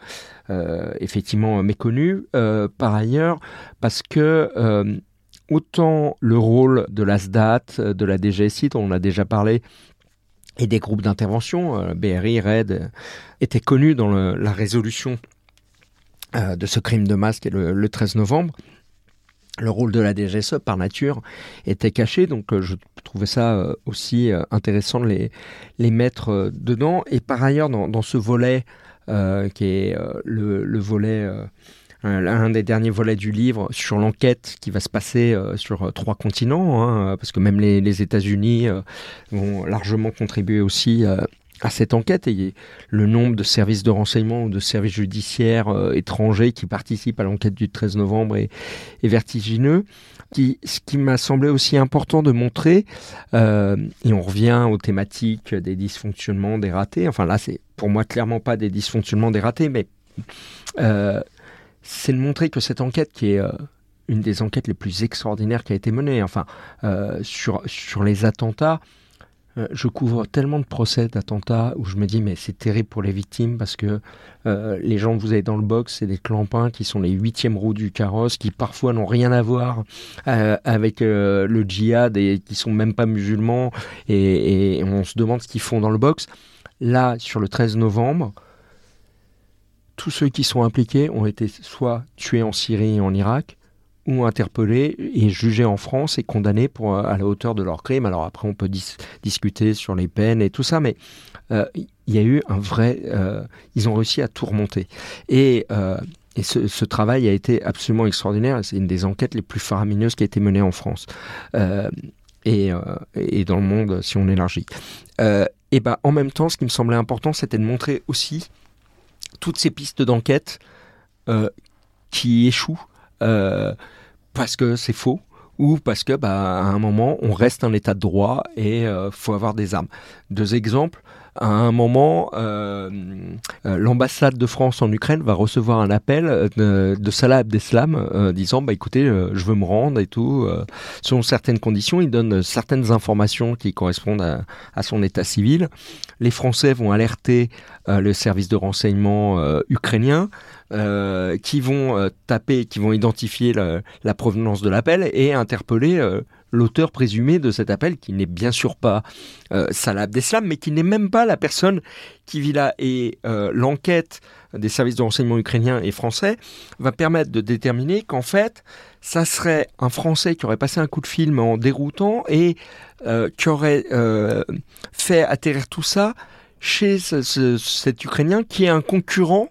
Speaker 2: euh, effectivement méconnue. Euh, par ailleurs, parce que autant le rôle de l'ASDAT, de la DGSI, dont on a déjà parlé, et des groupes d'intervention, BRI, euh, étaient connus dans la résolution de ce crime de masse le 13 novembre. Le rôle de la DGSE, par nature, était caché, donc euh, je trouvais ça euh, aussi euh, intéressant de les, les mettre dedans. Et par ailleurs, dans, ce volet, qui est le, le volet, un, des derniers volets du livre, sur l'enquête qui va se passer sur trois continents, hein, parce que même les, les États-Unis vont largement contribuer aussi à cette enquête et le nombre de services de renseignement ou de services judiciaires euh, étrangers qui participent à l'enquête du 13 novembre est, vertigineux. Ce qui m'a semblé aussi important de montrer, euh, et on revient aux thématiques des dysfonctionnements, des ratés, enfin là c'est pour moi clairement pas des dysfonctionnements, des ratés, mais euh, c'est de montrer que cette enquête qui est... une des enquêtes les plus extraordinaires qui a été menée, enfin, sur, sur les attentats, euh, je couvre tellement de procès d'attentats où je me dis mais c'est terrible pour les victimes parce que euh, les gens que vous avez dans le box c'est des clampins qui sont les huitièmes roues du carrosse qui parfois n'ont rien à voir euh, avec le djihad et qui sont même pas musulmans et, et on se demande ce qu'ils font dans le box. Là sur le 13 novembre tous ceux qui sont impliqués ont été soit tués en Syrie et en Irak ou interpellés et jugés en France et condamnés pour, euh, à la hauteur de leurs crimes. Alors après, on peut dis- discuter sur les peines et tout ça, mais euh, il y a eu un vrai... euh, ils ont réussi à tout remonter. Et, et ce, travail a été absolument extraordinaire. C'est une des enquêtes les plus faramineuses qui a été menée en France. Et, et dans le monde, si on élargit. Et ben, en même temps, ce qui me semblait important, c'était de montrer aussi toutes ces pistes d'enquête qui échouent parce que c'est faux ou parce que bah, à un moment on reste en état de droit et euh, faut avoir des armes. Deux exemples. À un moment, euh, euh, l'ambassade de France en Ukraine va recevoir un appel euh, de, Salah Abdeslam disant bah écoutez, je veux me rendre et tout. Selon certaines conditions, il donne certaines informations qui correspondent à, son état civil. Les Français vont alerter le service de renseignement ukrainien qui vont taper, qui vont identifier la, provenance de l'appel et interpeller l'auteur présumé de cet appel, qui n'est bien sûr pas euh, Salah mais qui n'est même pas la personne qui vit là. Et euh, l'enquête des services de renseignement ukrainiens et français va permettre de déterminer qu'en fait, ça serait un Français qui aurait passé un coup de film en déroutant et euh, qui aurait euh, fait atterrir tout ça chez ce- ce- cet Ukrainien qui est un concurrent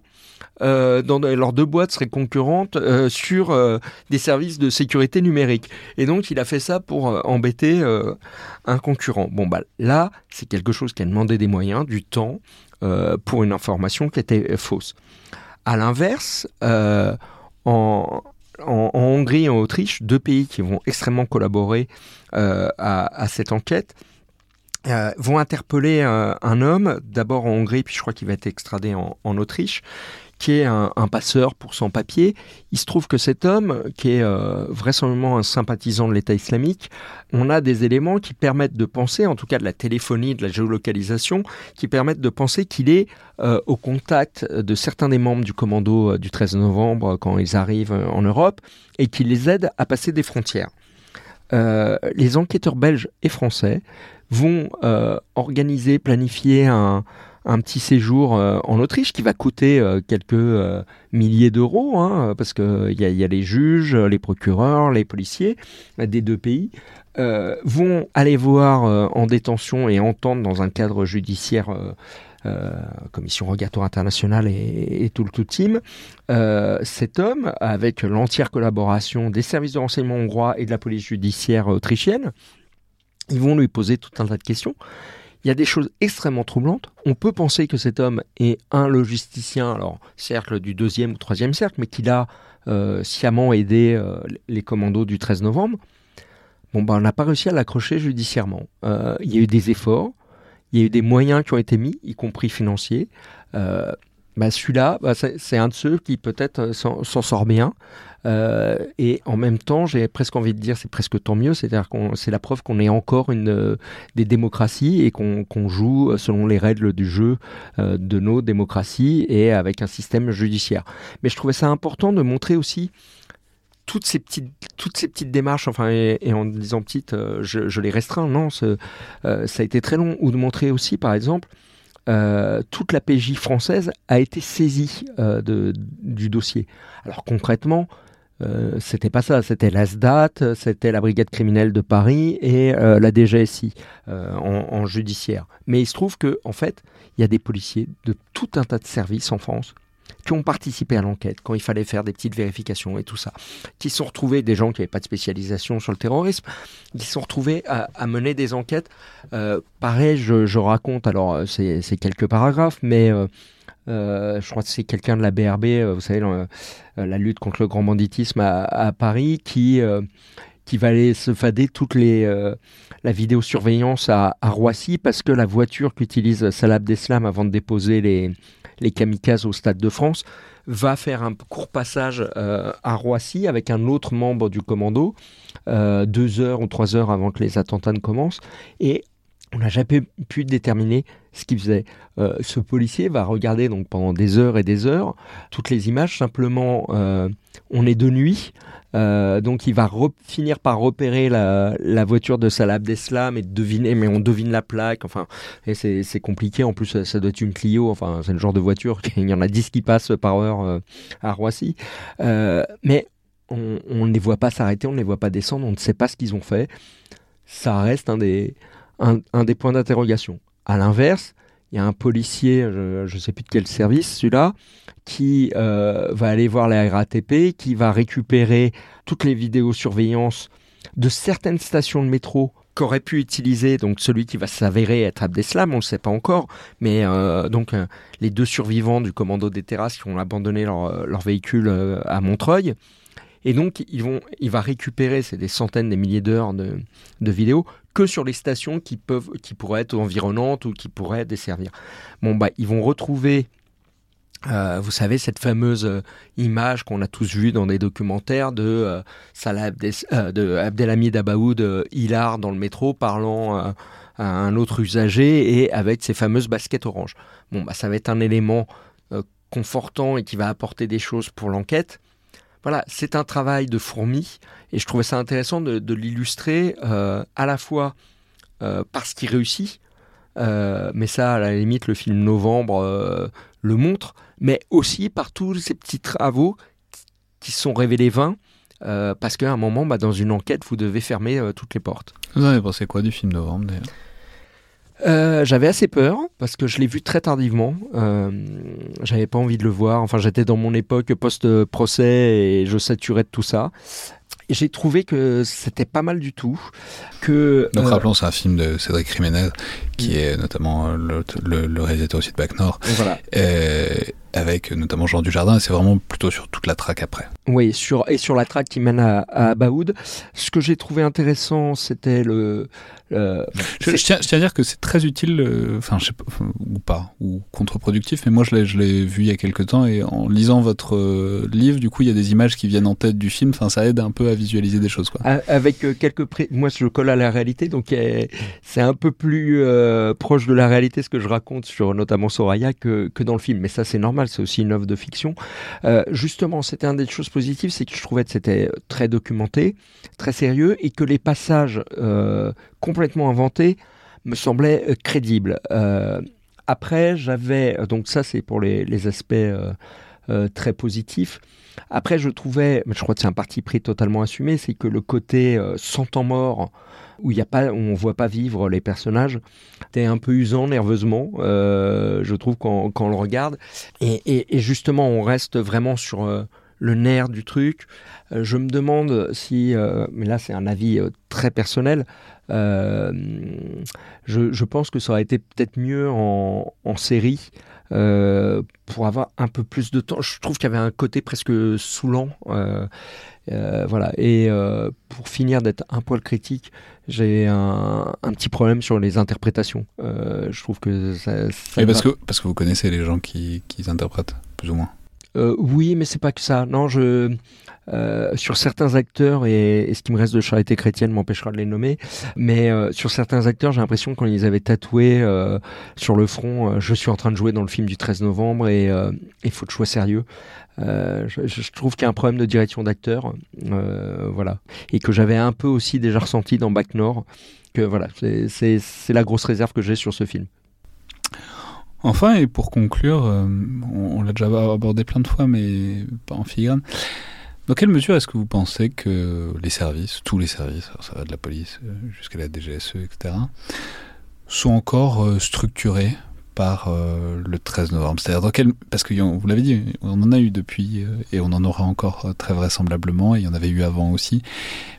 Speaker 2: euh, dans leurs deux boîtes seraient concurrentes euh, sur euh, des services de sécurité numérique. Et donc, il a fait ça pour euh, embêter un concurrent. Bon, bah là, c'est quelque chose qui a demandé des moyens, du temps, pour une information qui était fausse. À l'inverse, en, Hongrie et en Autriche, deux pays qui vont extrêmement collaborer à, cette enquête, vont interpeller un homme, d'abord en Hongrie, puis je crois qu'il va être extradé en Autriche, qui est un, passeur pour sans papier. Il se trouve que cet homme, qui est euh, vraisemblablement un sympathisant de l'État islamique, on a des éléments qui permettent de penser, en tout cas de la téléphonie, de la géolocalisation, qui permettent de penser qu'il est euh, au contact de certains des membres du commando euh, du 13 novembre quand ils arrivent en Europe et qui les aide à passer des frontières. Les enquêteurs belges et français vont organiser, planifier un, un petit séjour euh, en Autriche qui va coûter euh, quelques euh, milliers d'euros, hein, parce qu'il y a, y a les juges, les procureurs, les policiers des deux pays, vont aller voir en détention et entendre dans un cadre judiciaire, commission rogatoire internationale et, et tout le tout team, cet homme, avec l'entière collaboration des services de renseignement hongrois et de la police judiciaire autrichienne, ils vont lui poser tout un tas de questions. Il y a des choses extrêmement troublantes. On peut penser que cet homme est un logisticien, alors cercle du deuxième ou troisième cercle, mais qu'il a euh, sciemment aidé euh, les commandos du 13 novembre. Bon, ben, on n'a pas réussi à l'accrocher judiciairement. Euh, il y a eu des efforts, il y a eu des moyens qui ont été mis, y compris financiers. Bah, Celui-là, bah, c'est un de ceux qui peut-être s'en sort bien. Euh, et en même temps, j'ai presque envie de dire, c'est presque tant mieux. C'est-à-dire qu'on, c'est la preuve qu'on est encore une euh, des démocraties et qu'on joue selon les règles du jeu euh, de nos démocraties et avec un système judiciaire. Mais je trouvais ça important de montrer aussi toutes ces petites, toutes ces petites démarches, enfin, et, en disant petites, je, les restreins, non, ça a été très long, ou de montrer aussi, par exemple, toute la PJ française a été saisie du dossier. Alors concrètement, euh, c'était pas ça, c'était l'ASDAT, c'était la brigade criminelle de Paris et euh, la DGSI euh, en, judiciaire. Mais il se trouve que en fait, il y a des policiers de tout un tas de services en France qui ont participé à l'enquête quand il fallait faire des petites vérifications et tout ça, qui sont retrouvés des gens qui n'avaient pas de spécialisation sur le terrorisme, qui sont retrouvés à, mener des enquêtes. Pareil, je, je raconte, alors c'est quelques paragraphes, mais euh, je crois que c'est quelqu'un de la BRB, euh, vous savez, euh, la lutte contre le grand banditisme à, Paris, qui, va aller se fader toute la vidéosurveillance à, à Roissy, parce que la voiture qu'utilise Salah Abdeslam avant de déposer les, les kamikazes au Stade de France va faire un court passage à Roissy avec un autre membre du commando, deux heures ou trois heures avant que les attentats ne commencent, et on n'a jamais pu déterminer ce qu'il faisait. Euh, ce policier va regarder donc pendant des heures et des heures toutes les images. Simplement, euh, on est de nuit, euh, donc il va finir par repérer la, voiture de Salah Abdeslam et deviner, mais on devine la plaque. Enfin, c'est compliqué. En plus, ça, doit être une Clio. Enfin, c'est le genre de voiture. Il y en a 10 qui passent par heure à Roissy. Mais on ne les voit pas s'arrêter, on ne les voit pas descendre, on ne sait pas ce qu'ils ont fait. Ça reste un des, un, des points d'interrogation. À l'inverse, il y a un policier, je ne sais plus de quel service, celui-là, qui euh, va aller voir la RATP, qui va récupérer toutes les vidéosurveillances de certaines stations de métro qu'aurait pu utiliser donc celui qui va s'avérer être Abdeslam, on ne le sait pas encore, mais euh, donc euh, les deux survivants du commando des terrasses qui ont abandonné leur, véhicule à Montreuil. Et donc, il va récupérer, c'est des centaines, des milliers d'heures de, vidéos que sur les stations qui peuvent, qui pourraient être environnantes ou qui pourraient desservir. Bon, bah, ils vont retrouver, euh, vous savez, cette fameuse euh, image qu'on a tous vue dans des documentaires de euh, Salah de Abdelhamid Abaoud Hilar dans le métro parlant à un autre usager et avec ses fameuses baskets oranges. Bon, bah, ça va être un élément confortant et qui va apporter des choses pour l'enquête. Voilà, c'est un travail de fourmi et je trouvais ça intéressant de, l'illustrer euh, à la fois euh, parce qu'il réussit, euh, mais ça, à la limite, le film Novembre le montre, mais aussi par tous ces petits travaux qui sont révélés vains, parce qu'à un moment, bah, dans une enquête, vous devez fermer toutes les portes.
Speaker 1: Vous avez pensé quoi du film Novembre d'ailleurs?
Speaker 2: Euh, j'avais assez peur parce que je l'ai vu très tardivement. Euh, j'avais pas envie de le voir. Enfin, j'étais dans mon époque post-procès et je saturais de tout ça. J'ai trouvé que c'était pas mal du tout. Que,
Speaker 1: Donc
Speaker 2: euh,
Speaker 1: rappelons, c'est un film de Cédric Jiménez, qui est notamment le, le, le réalisateur aussi de Bac Nord,
Speaker 2: voilà.
Speaker 1: euh, avec notamment Jean Dujardin, et c'est vraiment plutôt sur toute la traque après.
Speaker 2: Oui, sur, et sur la traque qui mène à, à Abaoud. Ce que j'ai trouvé intéressant, c'était le. le-
Speaker 1: Je, je tiens, je tiens à dire que c'est très utile, euh, enfin, pas, ou pas, ou contre-productif, mais moi je l'ai, vu il y a quelques temps, et en lisant votre euh, livre, du coup, il y a des images qui viennent en tête du film, enfin, ça aide un peu à visualiser des choses, quoi.
Speaker 2: avec euh, quelques pré- moi je colle à la réalité donc euh, c'est un peu plus euh, proche de la réalité ce que je raconte sur notamment Soraya que, que dans le film. Mais ça c'est normal c'est aussi une œuvre de fiction. Euh, justement c'était une des choses positives c'est que je trouvais que c'était très documenté très sérieux et que les passages complètement inventés me semblaient crédibles. Après j'avais donc ça c'est pour les, aspects très positifs après, je trouvais, je crois que c'est un parti pris totalement assumé, c'est que le côté euh, sans temps mort, où il y a pas, où on voit pas vivre les personnages, était un peu usant nerveusement. euh, je trouve quand, quand on le regarde, et, justement, on reste vraiment sur euh, le nerf du truc. Euh, je me demande si, mais là, c'est un avis très personnel. je, pense que ça aurait été peut-être mieux en série euh, pour avoir un peu plus de temps. Je trouve qu'il y avait un côté presque saoulant. euh, euh, voilà. Et euh, pour finir d'être un poil critique, j'ai un, un petit problème sur les interprétations. Euh, je trouve que ça. ça
Speaker 1: Oui, parce
Speaker 2: va-
Speaker 1: que, parce que vous connaissez les gens qui, qui interprètent, plus ou moins.
Speaker 2: Euh, oui, mais c'est pas que ça. Non, je euh, sur certains acteurs et, ce qui me reste de charité chrétienne m'empêchera de les nommer. Mais euh, sur certains acteurs, j'ai l'impression que quand ils avaient tatoué euh, sur le front, je suis en train de jouer dans le film du 13 novembre et il faut de choix sérieux. Je, trouve qu'il y a un problème de direction d'acteur, voilà, et que j'avais un peu aussi déjà ressenti dans Bac Nord. Que voilà, c'est la grosse réserve que j'ai sur ce film.
Speaker 1: Enfin, et pour conclure, euh, on, l'a déjà abordé plein de fois, mais pas en filigrane. Dans quelle mesure est-ce que vous pensez que les services, tous les services, ça va de la police euh, jusqu'à la DGSE, etc., sont encore euh, structurés par le 13 novembre? C'est-à-dire dans quel... Parce que vous l'avez dit, on en a eu depuis, et on en aura encore très vraisemblablement, et il y en avait eu avant aussi.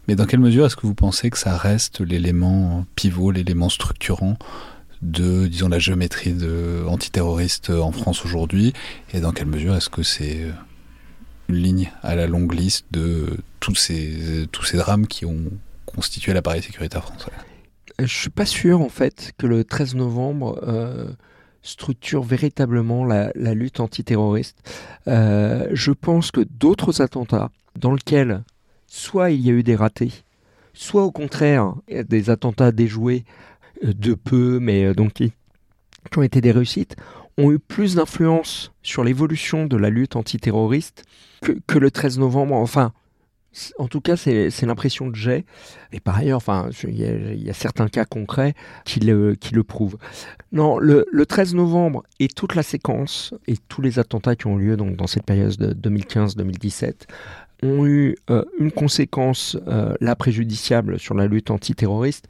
Speaker 1: Mais dans quelle mesure est-ce que vous pensez que ça reste l'élément pivot, l'élément structurant de, disons, la géométrie de antiterroriste en France aujourd'hui Et dans quelle mesure est-ce que c'est euh, une ligne à la longue liste de tous ces, tous ces drames qui ont constitué l'appareil sécuritaire français?
Speaker 2: Je suis pas sûr en fait que le 13 novembre euh, structure véritablement la, lutte antiterroriste. Euh, je pense que d'autres attentats dans lesquels soit il y a eu des ratés, soit au contraire des attentats déjoués de peu, mais euh, donc qui, ont été des réussites, ont eu plus d'influence sur l'évolution de la lutte antiterroriste que, le 13 novembre. Enfin, en tout cas, c'est l'impression que j'ai. Et par ailleurs, enfin, il y, a- certains cas concrets qui le, qui le prouvent. Non, le, le 13 novembre et toute la séquence et tous les attentats qui ont lieu dans cette période de 2015-2017 ont eu euh, une conséquence euh, là préjudiciable sur la lutte antiterroriste,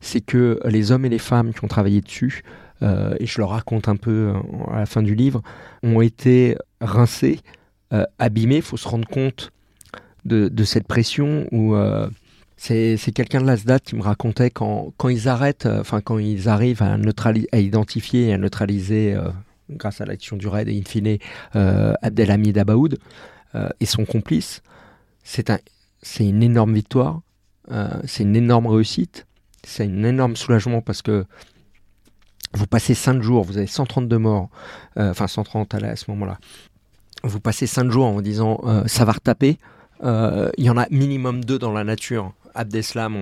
Speaker 2: c'est que les hommes et les femmes qui ont travaillé dessus, euh, et je le raconte un peu euh, à la fin du livre, ont été rincés, euh, abîmés. Il faut se rendre compte de, cette pression où c'est quelqu'un de l'ASDAT qui me racontait quand, ils arrêtent, enfin quand ils arrivent à, identifier et à neutraliser, grâce à l'action du raid et in fine, Abdelhamid Abaoud et son complice, c'est un, c'est une énorme victoire, c'est une énorme réussite, c'est un énorme soulagement parce que vous passez 5 jours, vous avez 132 morts, euh, enfin 130 à, la- à ce moment-là. Vous passez 5 jours en vous disant euh, ça va retaper. Euh, Il y en a minimum deux dans la nature. Abdeslam,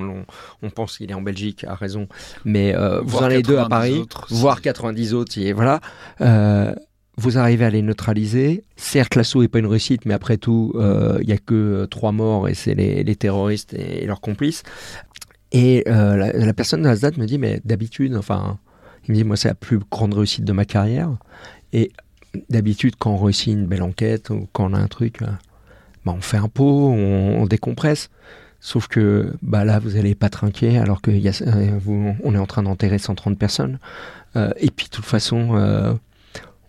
Speaker 2: on, pense qu'il est en Belgique, a raison, mais euh, vous en avez deux à
Speaker 1: 90
Speaker 2: Paris,
Speaker 1: autres,
Speaker 2: voire
Speaker 1: si-
Speaker 2: 90 autres, et voilà. Euh, vous arrivez à les neutraliser. Certes, l'assaut n'est pas une réussite, mais après tout, euh, il n'y a que euh, trois morts et c'est les, les terroristes et, leurs complices. Et euh, la, personne de la SDAT me dit, mais d'habitude, enfin, il me dit, moi, c'est la plus grande réussite de ma carrière. Et d'habitude, quand on réussit une belle enquête ou quand on a un truc, euh, bah, on fait un pot, on, décompresse. Sauf que bah là, vous n'allez pas trinquer alors qu'on on est en train d'enterrer 130 personnes. et puis, de toute façon,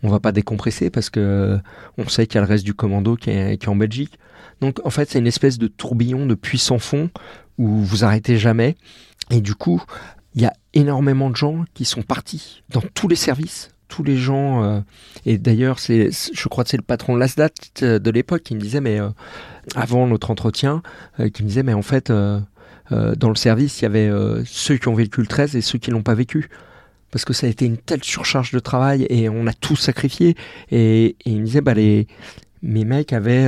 Speaker 2: on va pas décompresser parce que on sait qu'il y a le reste du commando qui est, en Belgique. Donc en fait, c'est une espèce de tourbillon de puissant fond où vous arrêtez jamais. Et du coup, il y a énormément de gens qui sont partis dans tous les services. Tous les gens, euh, et d'ailleurs, c'est, je crois que c'est le patron de l'ASDAT euh, de l'époque qui me disait, mais euh, avant notre entretien, qui me disait, mais en fait, dans le service, il y avait ceux qui ont vécu le 13 et ceux qui l'ont pas vécu parce que ça a été une telle surcharge de travail et on a tout sacrifié. Et, il me disait, bah, les, mes mecs avaient,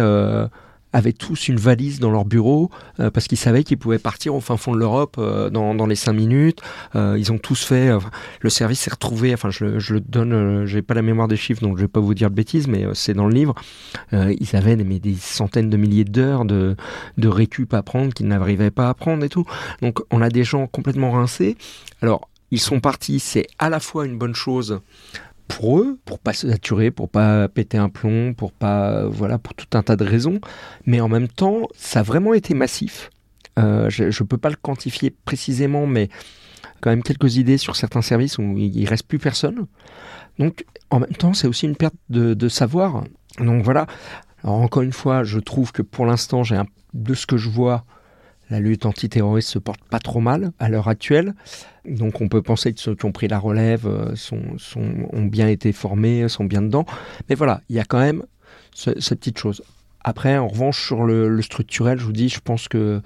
Speaker 2: avaient tous une valise dans leur bureau euh, parce qu'ils savaient qu'ils pouvaient partir au fin fond de l'Europe euh, dans, dans, les cinq minutes. ils ont tous fait. le service s'est retrouvé. Enfin, je, je le donne. J'ai pas la mémoire des chiffres, donc je vais pas vous dire de bêtises, mais c'est dans le livre. ils avaient des, des centaines de milliers d'heures de, de récup à prendre qu'ils n'arrivaient pas à prendre et tout. Donc, on a des gens complètement rincés. Alors, ils sont partis, c'est à la fois une bonne chose pour eux, pour pas se saturer, pour pas péter un plomb, pour pas voilà, pour tout un tas de raisons, mais en même temps, ça a vraiment été massif. Euh, je ne peux pas le quantifier précisément, mais quand même quelques idées sur certains services où il reste plus personne. Donc, en même temps, c'est aussi une perte de, savoir. Donc voilà. Alors encore une fois, je trouve que pour l'instant, j'ai de ce que je vois, la lutte antiterroriste se porte pas trop mal à l'heure actuelle. Donc on peut penser que ceux qui ont pris la relève euh, sont, ont bien été formés, sont bien dedans. Mais voilà, il y a quand même cette petite chose. Après, en revanche, sur le, structurel, je vous dis, je pense que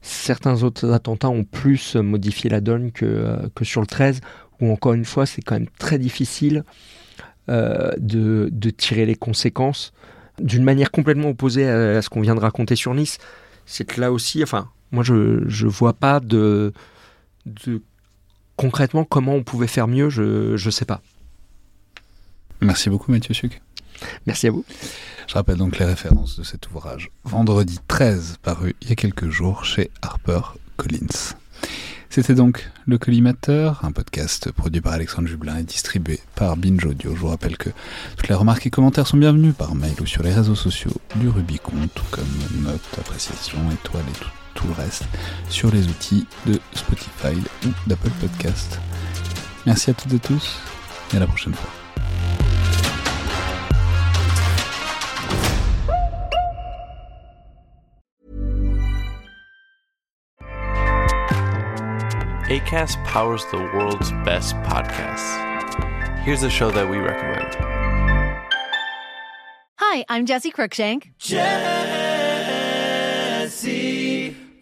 Speaker 2: certains autres attentats ont plus modifié la donne que, euh, que sur le 13, où encore une fois, c'est quand même très difficile euh, de, de, tirer les conséquences d'une manière complètement opposée à, à ce qu'on vient de raconter sur Nice. C'est que là aussi, enfin, moi, je ne vois pas de, de, Concrètement, comment on pouvait faire mieux, je ne sais pas.
Speaker 1: Merci beaucoup, Mathieu Suc.
Speaker 2: Merci à vous.
Speaker 1: Je rappelle donc les références de cet ouvrage. Vendredi 13, paru il y a quelques jours chez Harper Collins. C'était donc Le Collimateur, un podcast produit par Alexandre Jublin et distribué par Binge Audio. Je vous rappelle que toutes les remarques et commentaires sont bienvenus par mail ou sur les réseaux sociaux du Rubicon, tout comme notes, appréciations, étoiles et tout tout le reste sur les outils de Spotify ou d'Apple Podcast. Merci à toutes et tous et à la prochaine fois.
Speaker 5: ACAST powers the world's best podcasts. Here's a show that we recommend.
Speaker 6: Hi, I'm Jesse Cruikshank.
Speaker 7: Jesse